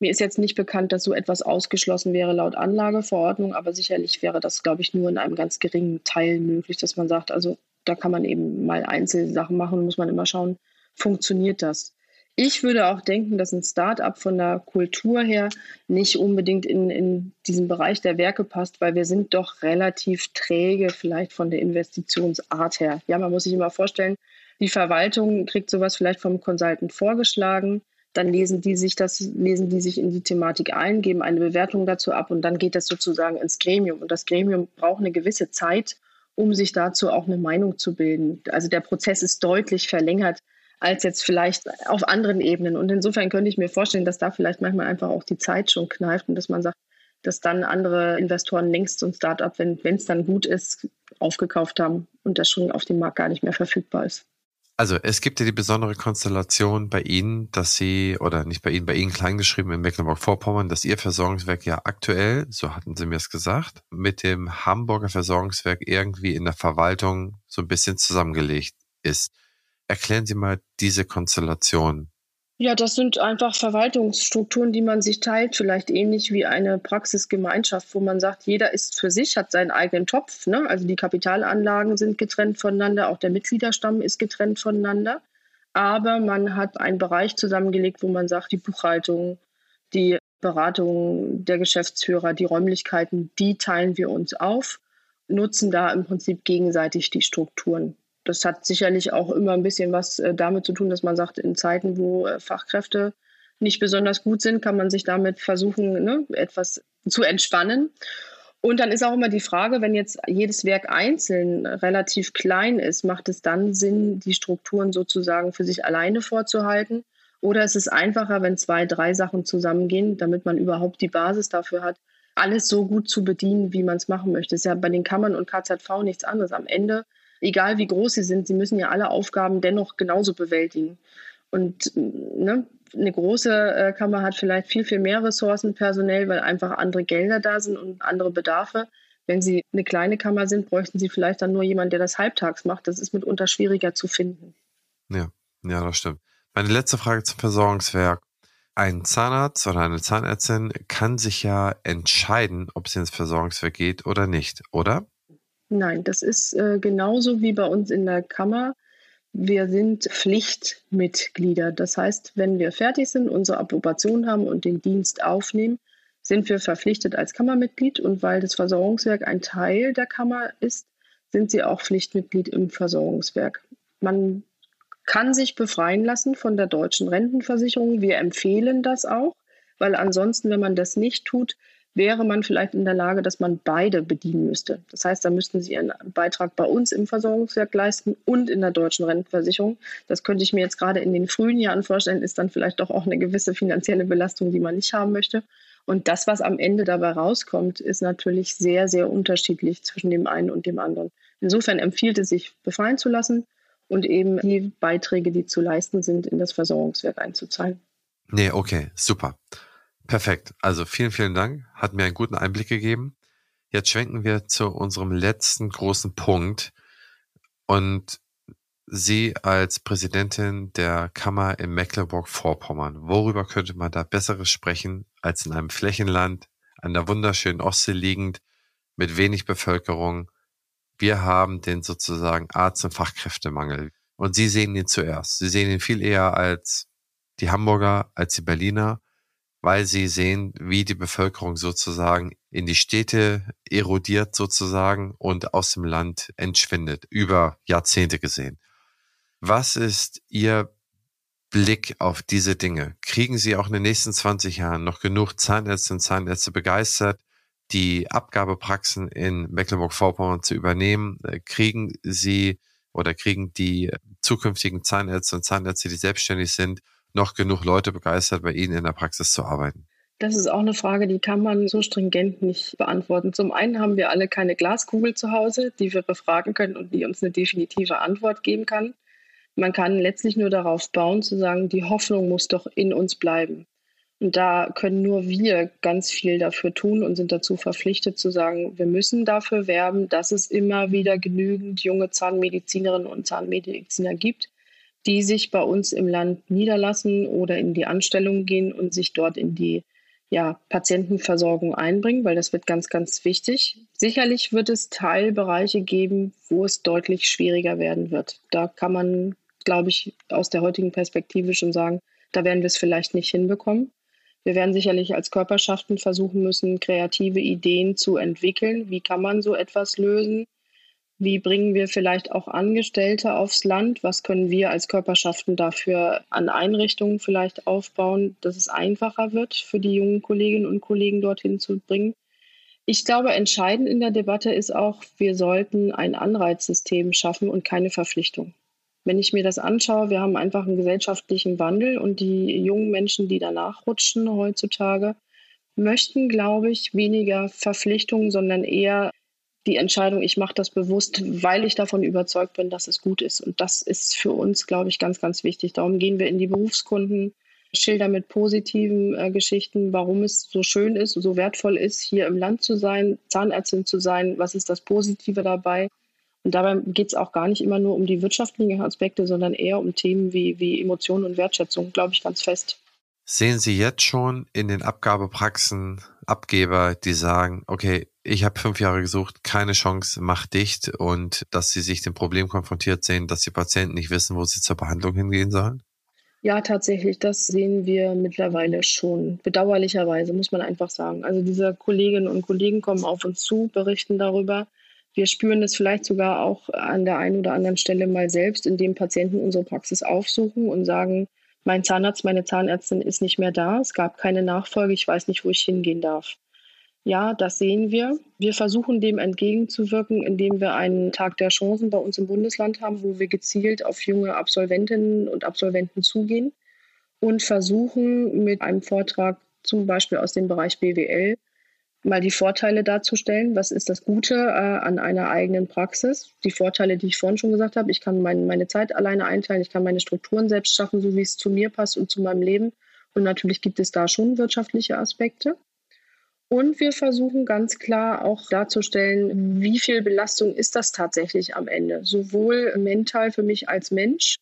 Speaker 3: Mir ist jetzt nicht bekannt, dass so etwas ausgeschlossen wäre laut Anlageverordnung, aber sicherlich wäre das, glaube ich, nur in einem ganz geringen Teil möglich, dass man sagt, also da kann man eben mal Einzelsachen machen, muss man immer schauen, funktioniert das. Ich würde auch denken, dass ein Start-up von der Kultur her nicht unbedingt in, in diesen Bereich der Werke passt, weil wir sind doch relativ träge vielleicht von der Investitionsart her. Ja, man muss sich immer vorstellen, die Verwaltung kriegt sowas vielleicht vom Consultant vorgeschlagen, dann lesen die sich das, lesen die sich in die Thematik ein, geben eine Bewertung dazu ab und dann geht das sozusagen ins Gremium. Und das Gremium braucht eine gewisse Zeit, um sich dazu auch eine Meinung zu bilden. Also der Prozess ist deutlich verlängert als jetzt vielleicht auf anderen Ebenen. Und insofern könnte ich mir vorstellen, dass da vielleicht manchmal einfach auch die Zeit schon kneift und dass man sagt, dass dann andere Investoren längst so ein Startup, wenn es dann gut ist, aufgekauft haben und das schon auf dem Markt gar nicht mehr verfügbar ist.
Speaker 1: Also es gibt ja die besondere Konstellation bei Ihnen, dass Sie, oder nicht bei Ihnen, bei Ihnen kleingeschrieben in Mecklenburg-Vorpommern, dass Ihr Versorgungswerk ja aktuell, so hatten Sie mir es gesagt, mit dem Hamburger Versorgungswerk irgendwie in der Verwaltung so ein bisschen zusammengelegt ist. Erklären Sie mal diese Konstellation.
Speaker 3: Ja, das sind einfach Verwaltungsstrukturen, die man sich teilt, vielleicht ähnlich wie eine Praxisgemeinschaft, wo man sagt, jeder ist für sich, hat seinen eigenen Topf. Ne? Also die Kapitalanlagen sind getrennt voneinander, auch der Mitgliederstamm ist getrennt voneinander. Aber man hat einen Bereich zusammengelegt, wo man sagt, die Buchhaltung, die Beratung der Geschäftsführer, die Räumlichkeiten, die teilen wir uns auf, nutzen da im Prinzip gegenseitig die Strukturen das hat sicherlich auch immer ein bisschen was äh, damit zu tun, dass man sagt, in Zeiten, wo äh, Fachkräfte nicht besonders gut sind, kann man sich damit versuchen, ne, etwas zu entspannen. Und dann ist auch immer die Frage, wenn jetzt jedes Werk einzeln relativ klein ist, macht es dann Sinn, die Strukturen sozusagen für sich alleine vorzuhalten? Oder ist es einfacher, wenn zwei, drei Sachen zusammengehen, damit man überhaupt die Basis dafür hat, alles so gut zu bedienen, wie man es machen möchte? Das ist ja bei den Kammern und KZV nichts anderes. Am Ende egal wie groß sie sind, sie müssen ja alle Aufgaben dennoch genauso bewältigen. Und ne, eine große äh, Kammer hat vielleicht viel, viel mehr Ressourcen personell, weil einfach andere Gelder da sind und andere Bedarfe. Wenn Sie eine kleine Kammer sind, bräuchten Sie vielleicht dann nur jemanden, der das halbtags macht. Das ist mitunter schwieriger zu finden.
Speaker 1: Ja, ja, das stimmt. Meine letzte Frage zum Versorgungswerk. Ein Zahnarzt oder eine Zahnärztin kann sich ja entscheiden, ob sie ins Versorgungswerk geht oder nicht, oder?
Speaker 3: Nein, das ist äh, genauso wie bei uns in der Kammer. Wir sind Pflichtmitglieder. Das heißt, wenn wir fertig sind, unsere Approbation haben und den Dienst aufnehmen, sind wir verpflichtet als Kammermitglied. Und weil das Versorgungswerk ein Teil der Kammer ist, sind sie auch Pflichtmitglied im Versorgungswerk. Man kann sich befreien lassen von der deutschen Rentenversicherung. Wir empfehlen das auch, weil ansonsten, wenn man das nicht tut, wäre man vielleicht in der Lage, dass man beide bedienen müsste. Das heißt, da müssten Sie Ihren Beitrag bei uns im Versorgungswerk leisten und in der deutschen Rentenversicherung. Das könnte ich mir jetzt gerade in den frühen Jahren vorstellen, ist dann vielleicht doch auch eine gewisse finanzielle Belastung, die man nicht haben möchte. Und das, was am Ende dabei rauskommt, ist natürlich sehr, sehr unterschiedlich zwischen dem einen und dem anderen. Insofern empfiehlt es sich, befreien zu lassen und eben die Beiträge, die zu leisten sind, in das Versorgungswerk einzuzahlen.
Speaker 1: Nee, okay, super. Perfekt. Also vielen, vielen Dank. Hat mir einen guten Einblick gegeben. Jetzt schwenken wir zu unserem letzten großen Punkt. Und Sie als Präsidentin der Kammer in Mecklenburg-Vorpommern, worüber könnte man da Besseres sprechen als in einem Flächenland an der wunderschönen Ostsee liegend mit wenig Bevölkerung? Wir haben den sozusagen Arzt- und Fachkräftemangel. Und Sie sehen ihn zuerst. Sie sehen ihn viel eher als die Hamburger, als die Berliner weil sie sehen, wie die Bevölkerung sozusagen in die Städte erodiert sozusagen und aus dem Land entschwindet, über Jahrzehnte gesehen. Was ist Ihr Blick auf diese Dinge? Kriegen Sie auch in den nächsten 20 Jahren noch genug Zahnärzte und Zahnärzte begeistert, die Abgabepraxen in Mecklenburg-Vorpommern zu übernehmen? Kriegen Sie oder kriegen die zukünftigen Zahnärzte und Zahnärzte, die selbstständig sind, noch genug Leute begeistert, bei Ihnen in der Praxis zu arbeiten?
Speaker 3: Das ist auch eine Frage, die kann man so stringent nicht beantworten. Zum einen haben wir alle keine Glaskugel zu Hause, die wir befragen können und die uns eine definitive Antwort geben kann. Man kann letztlich nur darauf bauen, zu sagen, die Hoffnung muss doch in uns bleiben. Und da können nur wir ganz viel dafür tun und sind dazu verpflichtet zu sagen, wir müssen dafür werben, dass es immer wieder genügend junge Zahnmedizinerinnen und Zahnmediziner gibt, die sich bei uns im Land niederlassen oder in die Anstellung gehen und sich dort in die ja, Patientenversorgung einbringen, weil das wird ganz, ganz wichtig. Sicherlich wird es Teilbereiche geben, wo es deutlich schwieriger werden wird. Da kann man, glaube ich, aus der heutigen Perspektive schon sagen, Da werden wir es vielleicht nicht hinbekommen. Wir werden sicherlich als Körperschaften versuchen müssen, kreative Ideen zu entwickeln. Wie kann man so etwas lösen? Wie bringen wir vielleicht auch Angestellte aufs Land? Was können wir als Körperschaften dafür an Einrichtungen vielleicht aufbauen, dass es einfacher wird, für die jungen Kolleginnen und Kollegen dorthin zu bringen? Ich glaube, entscheidend in der Debatte ist auch, wir sollten ein Anreizsystem schaffen und keine Verpflichtung. Wenn ich mir das anschaue, wir haben einfach einen gesellschaftlichen Wandel und die jungen Menschen, die danach rutschen heutzutage, möchten, glaube ich, weniger Verpflichtungen, sondern eher die Entscheidung, ich mache das bewusst, weil ich davon überzeugt bin, dass es gut ist. Und das ist für uns, glaube ich, ganz, ganz wichtig. Darum gehen wir in die Berufskunden, Schilder mit positiven äh, Geschichten, warum es so schön ist, so wertvoll ist, hier im Land zu sein, Zahnärztin zu sein, was ist das Positive dabei. Und dabei geht es auch gar nicht immer nur um die wirtschaftlichen Aspekte, sondern eher um Themen wie, wie Emotionen und Wertschätzung, glaube ich, ganz fest.
Speaker 1: Sehen Sie jetzt schon in den Abgabepraxen Abgeber, die sagen, okay, ich habe fünf Jahre gesucht, keine Chance, mach dicht und dass sie sich dem Problem konfrontiert sehen, dass die Patienten nicht wissen, wo sie zur Behandlung hingehen sollen?
Speaker 3: Ja, tatsächlich, das sehen wir mittlerweile schon. Bedauerlicherweise, muss man einfach sagen. Also diese Kolleginnen und Kollegen kommen auf uns zu, berichten darüber. Wir spüren es vielleicht sogar auch an der einen oder anderen Stelle mal selbst, indem Patienten unsere Praxis aufsuchen und sagen, mein Zahnarzt, meine Zahnärztin ist nicht mehr da, es gab keine Nachfolge, ich weiß nicht, wo ich hingehen darf. Ja, das sehen wir. Wir versuchen dem entgegenzuwirken, indem wir einen Tag der Chancen bei uns im Bundesland haben, wo wir gezielt auf junge Absolventinnen und Absolventen zugehen und versuchen mit einem Vortrag zum Beispiel aus dem Bereich BWL mal die Vorteile darzustellen. Was ist das Gute äh, an einer eigenen Praxis? Die Vorteile, die ich vorhin schon gesagt habe. Ich kann mein, meine Zeit alleine einteilen. Ich kann meine Strukturen selbst schaffen, so wie es zu mir passt und zu meinem Leben. Und natürlich gibt es da schon wirtschaftliche Aspekte. Und wir versuchen ganz klar auch darzustellen, wie viel Belastung ist das tatsächlich am Ende. Sowohl mental für mich als Mensch,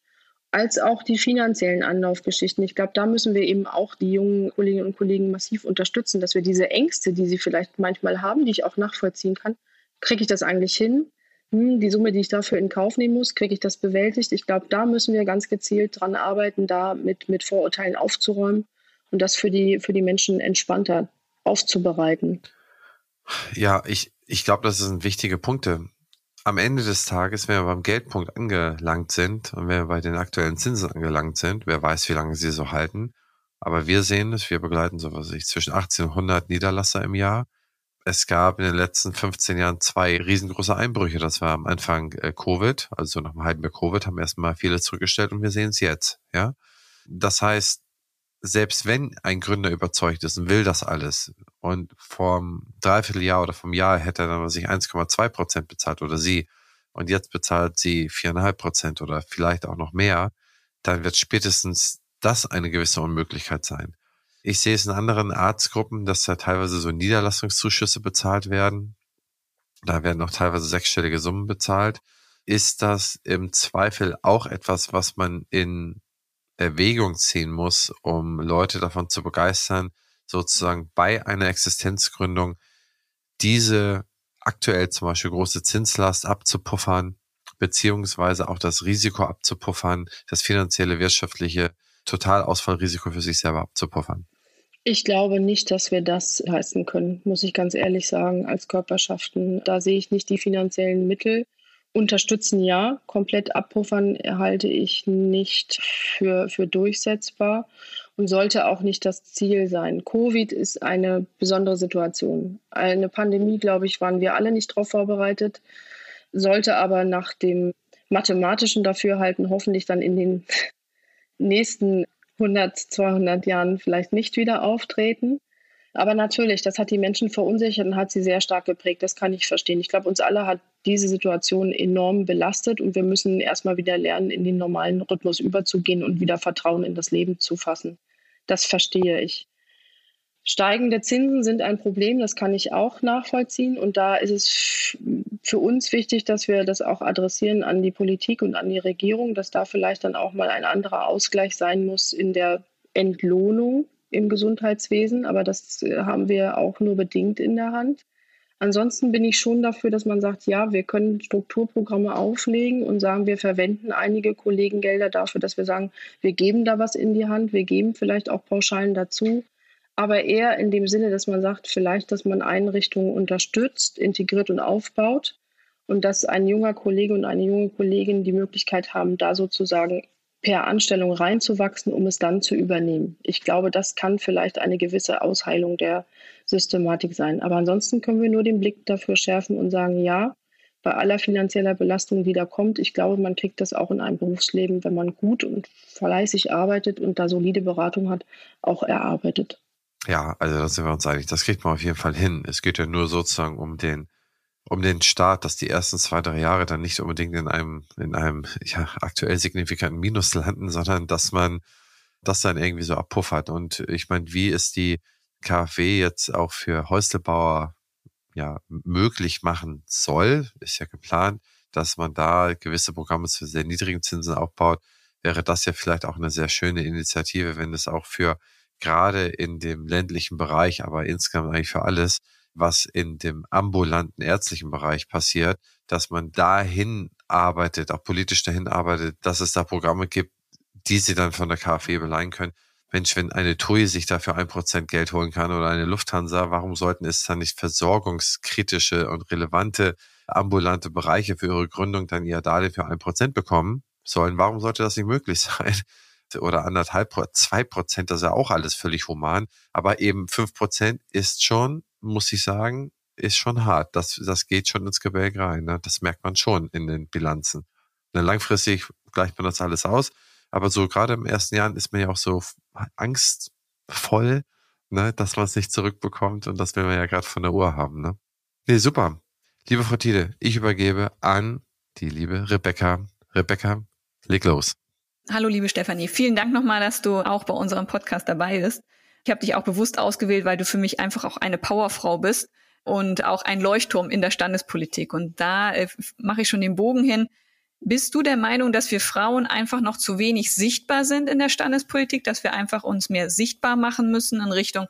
Speaker 3: als auch die finanziellen Anlaufgeschichten. Ich glaube, da müssen wir eben auch die jungen Kolleginnen und Kollegen massiv unterstützen, dass wir diese Ängste, die sie vielleicht manchmal haben, die ich auch nachvollziehen kann, kriege ich das eigentlich hin? Hm, die Summe, die ich dafür in Kauf nehmen muss, kriege ich das bewältigt? Ich glaube, da müssen wir ganz gezielt dran arbeiten, da mit, mit Vorurteilen aufzuräumen und das für die, für die Menschen entspannter aufzubereiten.
Speaker 1: Ja, ich, ich glaube, das sind wichtige Punkte am Ende des Tages, wenn wir beim Geldpunkt angelangt sind und wenn wir bei den aktuellen Zinsen angelangt sind, wer weiß, wie lange sie so halten. Aber wir sehen es, wir begleiten so was ich zwischen 1800 Niederlasser im Jahr. Es gab in den letzten 15 Jahren zwei riesengroße Einbrüche. Das war am Anfang äh, Covid, also nach dem halben Jahr Covid haben erstmal viele zurückgestellt und wir sehen es jetzt, ja. Das heißt, selbst wenn ein Gründer überzeugt ist und will das alles und vom Dreivierteljahr oder vom Jahr hätte er dann sich 1,2 Prozent bezahlt oder sie und jetzt bezahlt sie viereinhalb Prozent oder vielleicht auch noch mehr, dann wird spätestens das eine gewisse Unmöglichkeit sein. Ich sehe es in anderen Arztgruppen, dass da teilweise so Niederlassungszuschüsse bezahlt werden. Da werden auch teilweise sechsstellige Summen bezahlt. Ist das im Zweifel auch etwas, was man in Erwägung ziehen muss, um Leute davon zu begeistern, sozusagen bei einer Existenzgründung diese aktuell zum Beispiel große Zinslast abzupuffern, beziehungsweise auch das Risiko abzupuffern, das finanzielle, wirtschaftliche Totalausfallrisiko für sich selber abzupuffern.
Speaker 3: Ich glaube nicht, dass wir das leisten können, muss ich ganz ehrlich sagen, als Körperschaften. Da sehe ich nicht die finanziellen Mittel. Unterstützen ja, komplett abpuffern halte ich nicht für, für durchsetzbar und sollte auch nicht das Ziel sein. Covid ist eine besondere Situation. Eine Pandemie, glaube ich, waren wir alle nicht darauf vorbereitet, sollte aber nach dem mathematischen Dafürhalten hoffentlich dann in den nächsten 100, 200 Jahren vielleicht nicht wieder auftreten. Aber natürlich, das hat die Menschen verunsichert und hat sie sehr stark geprägt. Das kann ich verstehen. Ich glaube, uns alle hat diese Situation enorm belastet und wir müssen erstmal wieder lernen, in den normalen Rhythmus überzugehen und wieder Vertrauen in das Leben zu fassen. Das verstehe ich. Steigende Zinsen sind ein Problem, das kann ich auch nachvollziehen. Und da ist es für uns wichtig, dass wir das auch adressieren an die Politik und an die Regierung, dass da vielleicht dann auch mal ein anderer Ausgleich sein muss in der Entlohnung im Gesundheitswesen. Aber das haben wir auch nur bedingt in der Hand. Ansonsten bin ich schon dafür, dass man sagt, ja, wir können Strukturprogramme auflegen und sagen, wir verwenden einige Kollegengelder dafür, dass wir sagen, wir geben da was in die Hand, wir geben vielleicht auch Pauschalen dazu, aber eher in dem Sinne, dass man sagt, vielleicht, dass man Einrichtungen unterstützt, integriert und aufbaut und dass ein junger Kollege und eine junge Kollegin die Möglichkeit haben, da sozusagen per Anstellung reinzuwachsen, um es dann zu übernehmen. Ich glaube, das kann vielleicht eine gewisse Ausheilung der Systematik sein. Aber ansonsten können wir nur den Blick dafür schärfen und sagen, ja, bei aller finanzieller Belastung, die da kommt, ich glaube, man kriegt das auch in einem Berufsleben, wenn man gut und fleißig arbeitet und da solide Beratung hat, auch erarbeitet.
Speaker 1: Ja, also da sind wir uns einig. Das kriegt man auf jeden Fall hin. Es geht ja nur sozusagen um den um den Start, dass die ersten zwei, drei Jahre dann nicht unbedingt in einem, in einem ja, aktuell signifikanten Minus landen, sondern dass man das dann irgendwie so abpuffert. Und ich meine, wie ist die KfW jetzt auch für Häuslebauer ja möglich machen soll, ist ja geplant, dass man da gewisse Programme zu sehr niedrigen Zinsen aufbaut, wäre das ja vielleicht auch eine sehr schöne Initiative, wenn es auch für gerade in dem ländlichen Bereich, aber insgesamt eigentlich für alles, was in dem ambulanten ärztlichen Bereich passiert, dass man dahin arbeitet, auch politisch dahin arbeitet, dass es da Programme gibt, die sie dann von der KfW beleihen können. Mensch, wenn eine TUI sich dafür ein Prozent Geld holen kann oder eine Lufthansa, warum sollten es dann nicht versorgungskritische und relevante ambulante Bereiche für ihre Gründung dann ihr Darlehen für ein Prozent bekommen sollen? Warum sollte das nicht möglich sein? Oder anderthalb, zwei Prozent, das ist ja auch alles völlig human. Aber eben fünf Prozent ist schon muss ich sagen, ist schon hart. Das, das geht schon ins Gebälk rein. Ne? Das merkt man schon in den Bilanzen. Ne, langfristig gleicht man das alles aus. Aber so gerade im ersten Jahr ist man ja auch so angstvoll, ne, dass man es nicht zurückbekommt. Und das will man ja gerade von der Uhr haben. Ne? Nee, super. Liebe Frau Tiede, ich übergebe an die liebe Rebecca. Rebecca, leg los.
Speaker 4: Hallo, liebe Stefanie. Vielen Dank nochmal, dass du auch bei unserem Podcast dabei bist. Ich habe dich auch bewusst ausgewählt, weil du für mich einfach auch eine Powerfrau bist und auch ein Leuchtturm in der Standespolitik. Und da äh, mache ich schon den Bogen hin. Bist du der Meinung, dass wir Frauen einfach noch zu wenig sichtbar sind in der Standespolitik, dass wir einfach uns mehr sichtbar machen müssen in Richtung,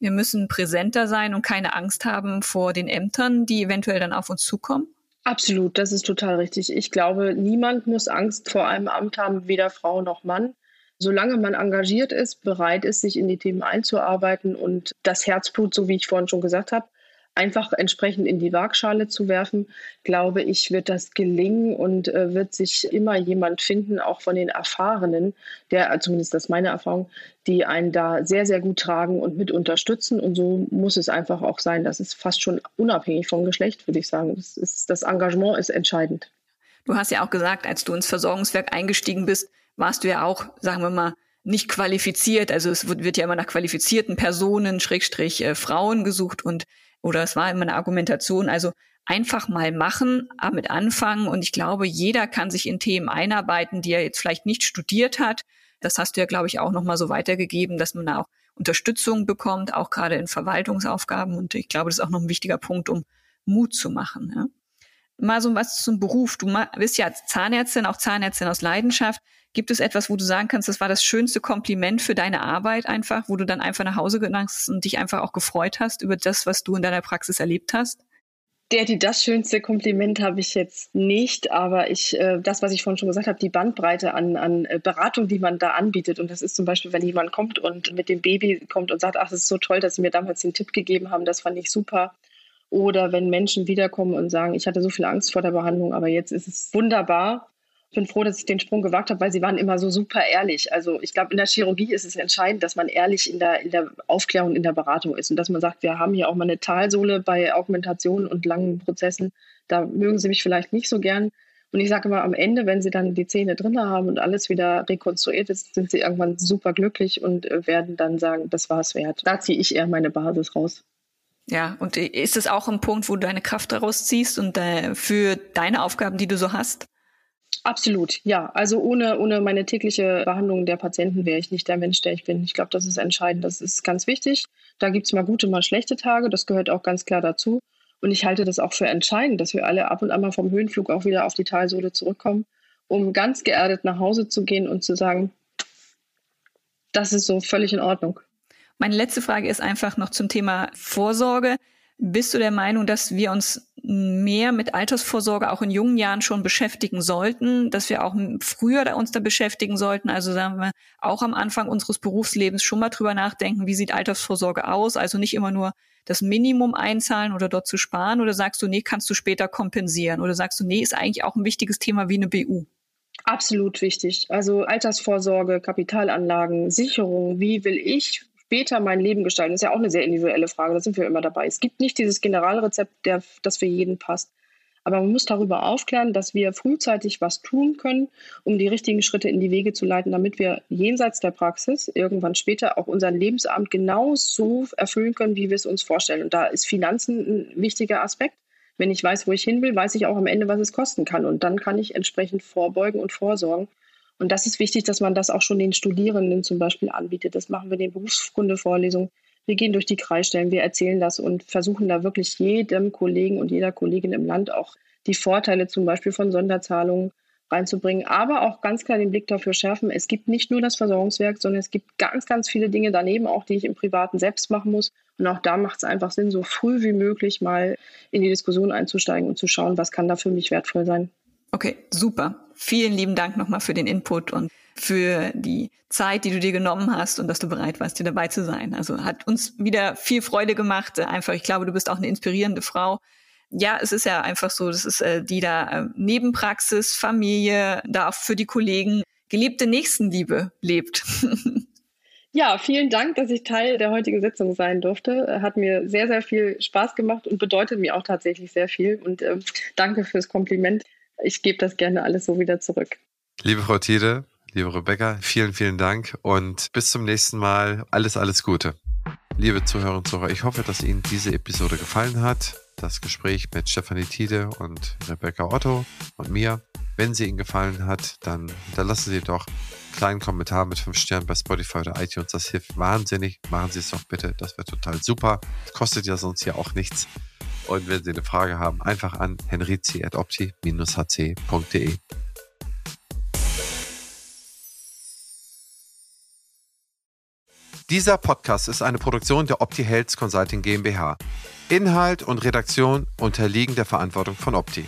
Speaker 4: wir müssen präsenter sein und keine Angst haben vor den Ämtern, die eventuell dann auf uns zukommen?
Speaker 3: Absolut, das ist total richtig. Ich glaube, niemand muss Angst vor einem Amt haben, weder Frau noch Mann solange man engagiert ist, bereit ist, sich in die Themen einzuarbeiten und das Herzblut, so wie ich vorhin schon gesagt habe, einfach entsprechend in die Waagschale zu werfen, glaube ich, wird das gelingen und äh, wird sich immer jemand finden, auch von den Erfahrenen, der, zumindest das ist meine Erfahrung, die einen da sehr, sehr gut tragen und mit unterstützen. Und so muss es einfach auch sein. Das ist fast schon unabhängig vom Geschlecht, würde ich sagen. Das, ist, das Engagement ist entscheidend.
Speaker 4: Du hast ja auch gesagt, als du ins Versorgungswerk eingestiegen bist, warst du ja auch, sagen wir mal, nicht qualifiziert. Also es wird ja immer nach qualifizierten Personen, Schrägstrich äh, Frauen gesucht und oder es war immer eine Argumentation. Also einfach mal machen, damit anfangen. Und ich glaube, jeder kann sich in Themen einarbeiten, die er jetzt vielleicht nicht studiert hat. Das hast du ja, glaube ich, auch nochmal so weitergegeben, dass man da auch Unterstützung bekommt, auch gerade in Verwaltungsaufgaben. Und ich glaube, das ist auch noch ein wichtiger Punkt, um Mut zu machen. Ja. Mal so was zum Beruf. Du bist ja Zahnärztin, auch Zahnärztin aus Leidenschaft. Gibt es etwas, wo du sagen kannst, das war das schönste Kompliment für deine Arbeit einfach, wo du dann einfach nach Hause gegangen bist und dich einfach auch gefreut hast über das, was du in deiner Praxis erlebt hast?
Speaker 3: Der, die das schönste Kompliment habe ich jetzt nicht, aber ich, äh, das, was ich vorhin schon gesagt habe, die Bandbreite an, an äh, Beratung, die man da anbietet. Und das ist zum Beispiel, wenn jemand kommt und mit dem Baby kommt und sagt, ach, es ist so toll, dass Sie mir damals den Tipp gegeben haben, das fand ich super. Oder wenn Menschen wiederkommen und sagen, ich hatte so viel Angst vor der Behandlung, aber jetzt ist es wunderbar. Ich bin froh, dass ich den Sprung gewagt habe, weil sie waren immer so super ehrlich. Also ich glaube, in der Chirurgie ist es entscheidend, dass man ehrlich in der, in der Aufklärung, in der Beratung ist und dass man sagt, wir haben hier auch mal eine Talsohle bei Augmentationen und langen Prozessen. Da mögen sie mich vielleicht nicht so gern. Und ich sage immer, am Ende, wenn sie dann die Zähne drin haben und alles wieder rekonstruiert ist, sind sie irgendwann super glücklich und äh, werden dann sagen, das war es wert. Da ziehe ich eher meine Basis raus.
Speaker 4: Ja, und ist es auch ein Punkt, wo du deine Kraft daraus ziehst und äh, für deine Aufgaben, die du so hast?
Speaker 3: Absolut, ja. Also ohne, ohne meine tägliche Behandlung der Patienten wäre ich nicht der Mensch, der ich bin. Ich glaube, das ist entscheidend. Das ist ganz wichtig. Da gibt es mal gute, mal schlechte Tage. Das gehört auch ganz klar dazu. Und ich halte das auch für entscheidend, dass wir alle ab und an mal vom Höhenflug auch wieder auf die Talsohle zurückkommen, um ganz geerdet nach Hause zu gehen und zu sagen, das ist so völlig in Ordnung.
Speaker 4: Meine letzte Frage ist einfach noch zum Thema Vorsorge. Bist du der Meinung, dass wir uns mehr mit Altersvorsorge auch in jungen Jahren schon beschäftigen sollten, dass wir auch früher uns da beschäftigen sollten, also sagen wir auch am Anfang unseres Berufslebens schon mal drüber nachdenken, wie sieht Altersvorsorge aus, also nicht immer nur das Minimum einzahlen oder dort zu sparen oder sagst du, nee, kannst du später kompensieren oder sagst du, nee, ist eigentlich auch ein wichtiges Thema wie eine BU?
Speaker 3: Absolut wichtig. Also Altersvorsorge, Kapitalanlagen, Sicherung, wie will ich später mein Leben gestalten, ist ja auch eine sehr individuelle Frage. Da sind wir immer dabei. Es gibt nicht dieses Generalrezept, der, das für jeden passt. Aber man muss darüber aufklären, dass wir frühzeitig was tun können, um die richtigen Schritte in die Wege zu leiten, damit wir jenseits der Praxis irgendwann später auch unseren Lebensabend genau so erfüllen können, wie wir es uns vorstellen. Und da ist Finanzen ein wichtiger Aspekt. Wenn ich weiß, wo ich hin will, weiß ich auch am Ende, was es kosten kann. Und dann kann ich entsprechend vorbeugen und vorsorgen. Und das ist wichtig, dass man das auch schon den Studierenden zum Beispiel anbietet. Das machen wir in den Berufskundevorlesungen. Wir gehen durch die Kreisstellen, wir erzählen das und versuchen da wirklich jedem Kollegen und jeder Kollegin im Land auch die Vorteile zum Beispiel von Sonderzahlungen reinzubringen, aber auch ganz klar den Blick dafür schärfen. Es gibt nicht nur das Versorgungswerk, sondern es gibt ganz, ganz viele Dinge daneben, auch die ich im Privaten selbst machen muss. Und auch da macht es einfach Sinn, so früh wie möglich mal in die Diskussion einzusteigen und zu schauen, was kann da für mich wertvoll sein.
Speaker 4: Okay, super. Vielen lieben Dank nochmal für den Input und für die Zeit, die du dir genommen hast und dass du bereit warst, hier dabei zu sein. Also hat uns wieder viel Freude gemacht. Einfach, ich glaube, du bist auch eine inspirierende Frau. Ja, es ist ja einfach so, das ist äh, die da äh, Nebenpraxis, Familie, da auch für die Kollegen gelebte Nächstenliebe lebt.
Speaker 3: Ja, vielen Dank, dass ich Teil der heutigen Sitzung sein durfte. Hat mir sehr, sehr viel Spaß gemacht und bedeutet mir auch tatsächlich sehr viel. Und äh, danke fürs Kompliment ich gebe das gerne alles so wieder zurück.
Speaker 1: Liebe Frau Tiede, liebe Rebecca, vielen, vielen Dank und bis zum nächsten Mal. Alles, alles Gute. Liebe Zuhörer und Zuhörer, ich hoffe, dass Ihnen diese Episode gefallen hat. Das Gespräch mit Stefanie Tiede und Rebecca Otto und mir. Wenn sie Ihnen gefallen hat, dann hinterlassen Sie doch einen kleinen Kommentar mit fünf Sternen bei Spotify oder iTunes. Das hilft wahnsinnig. Machen Sie es doch bitte. Das wäre total super. Kostet ja sonst ja auch nichts. Und wenn Sie eine Frage haben, einfach an henrizi.opti-hc.de. Dieser Podcast ist eine Produktion der Opti Health Consulting GmbH. Inhalt und Redaktion unterliegen der Verantwortung von Opti.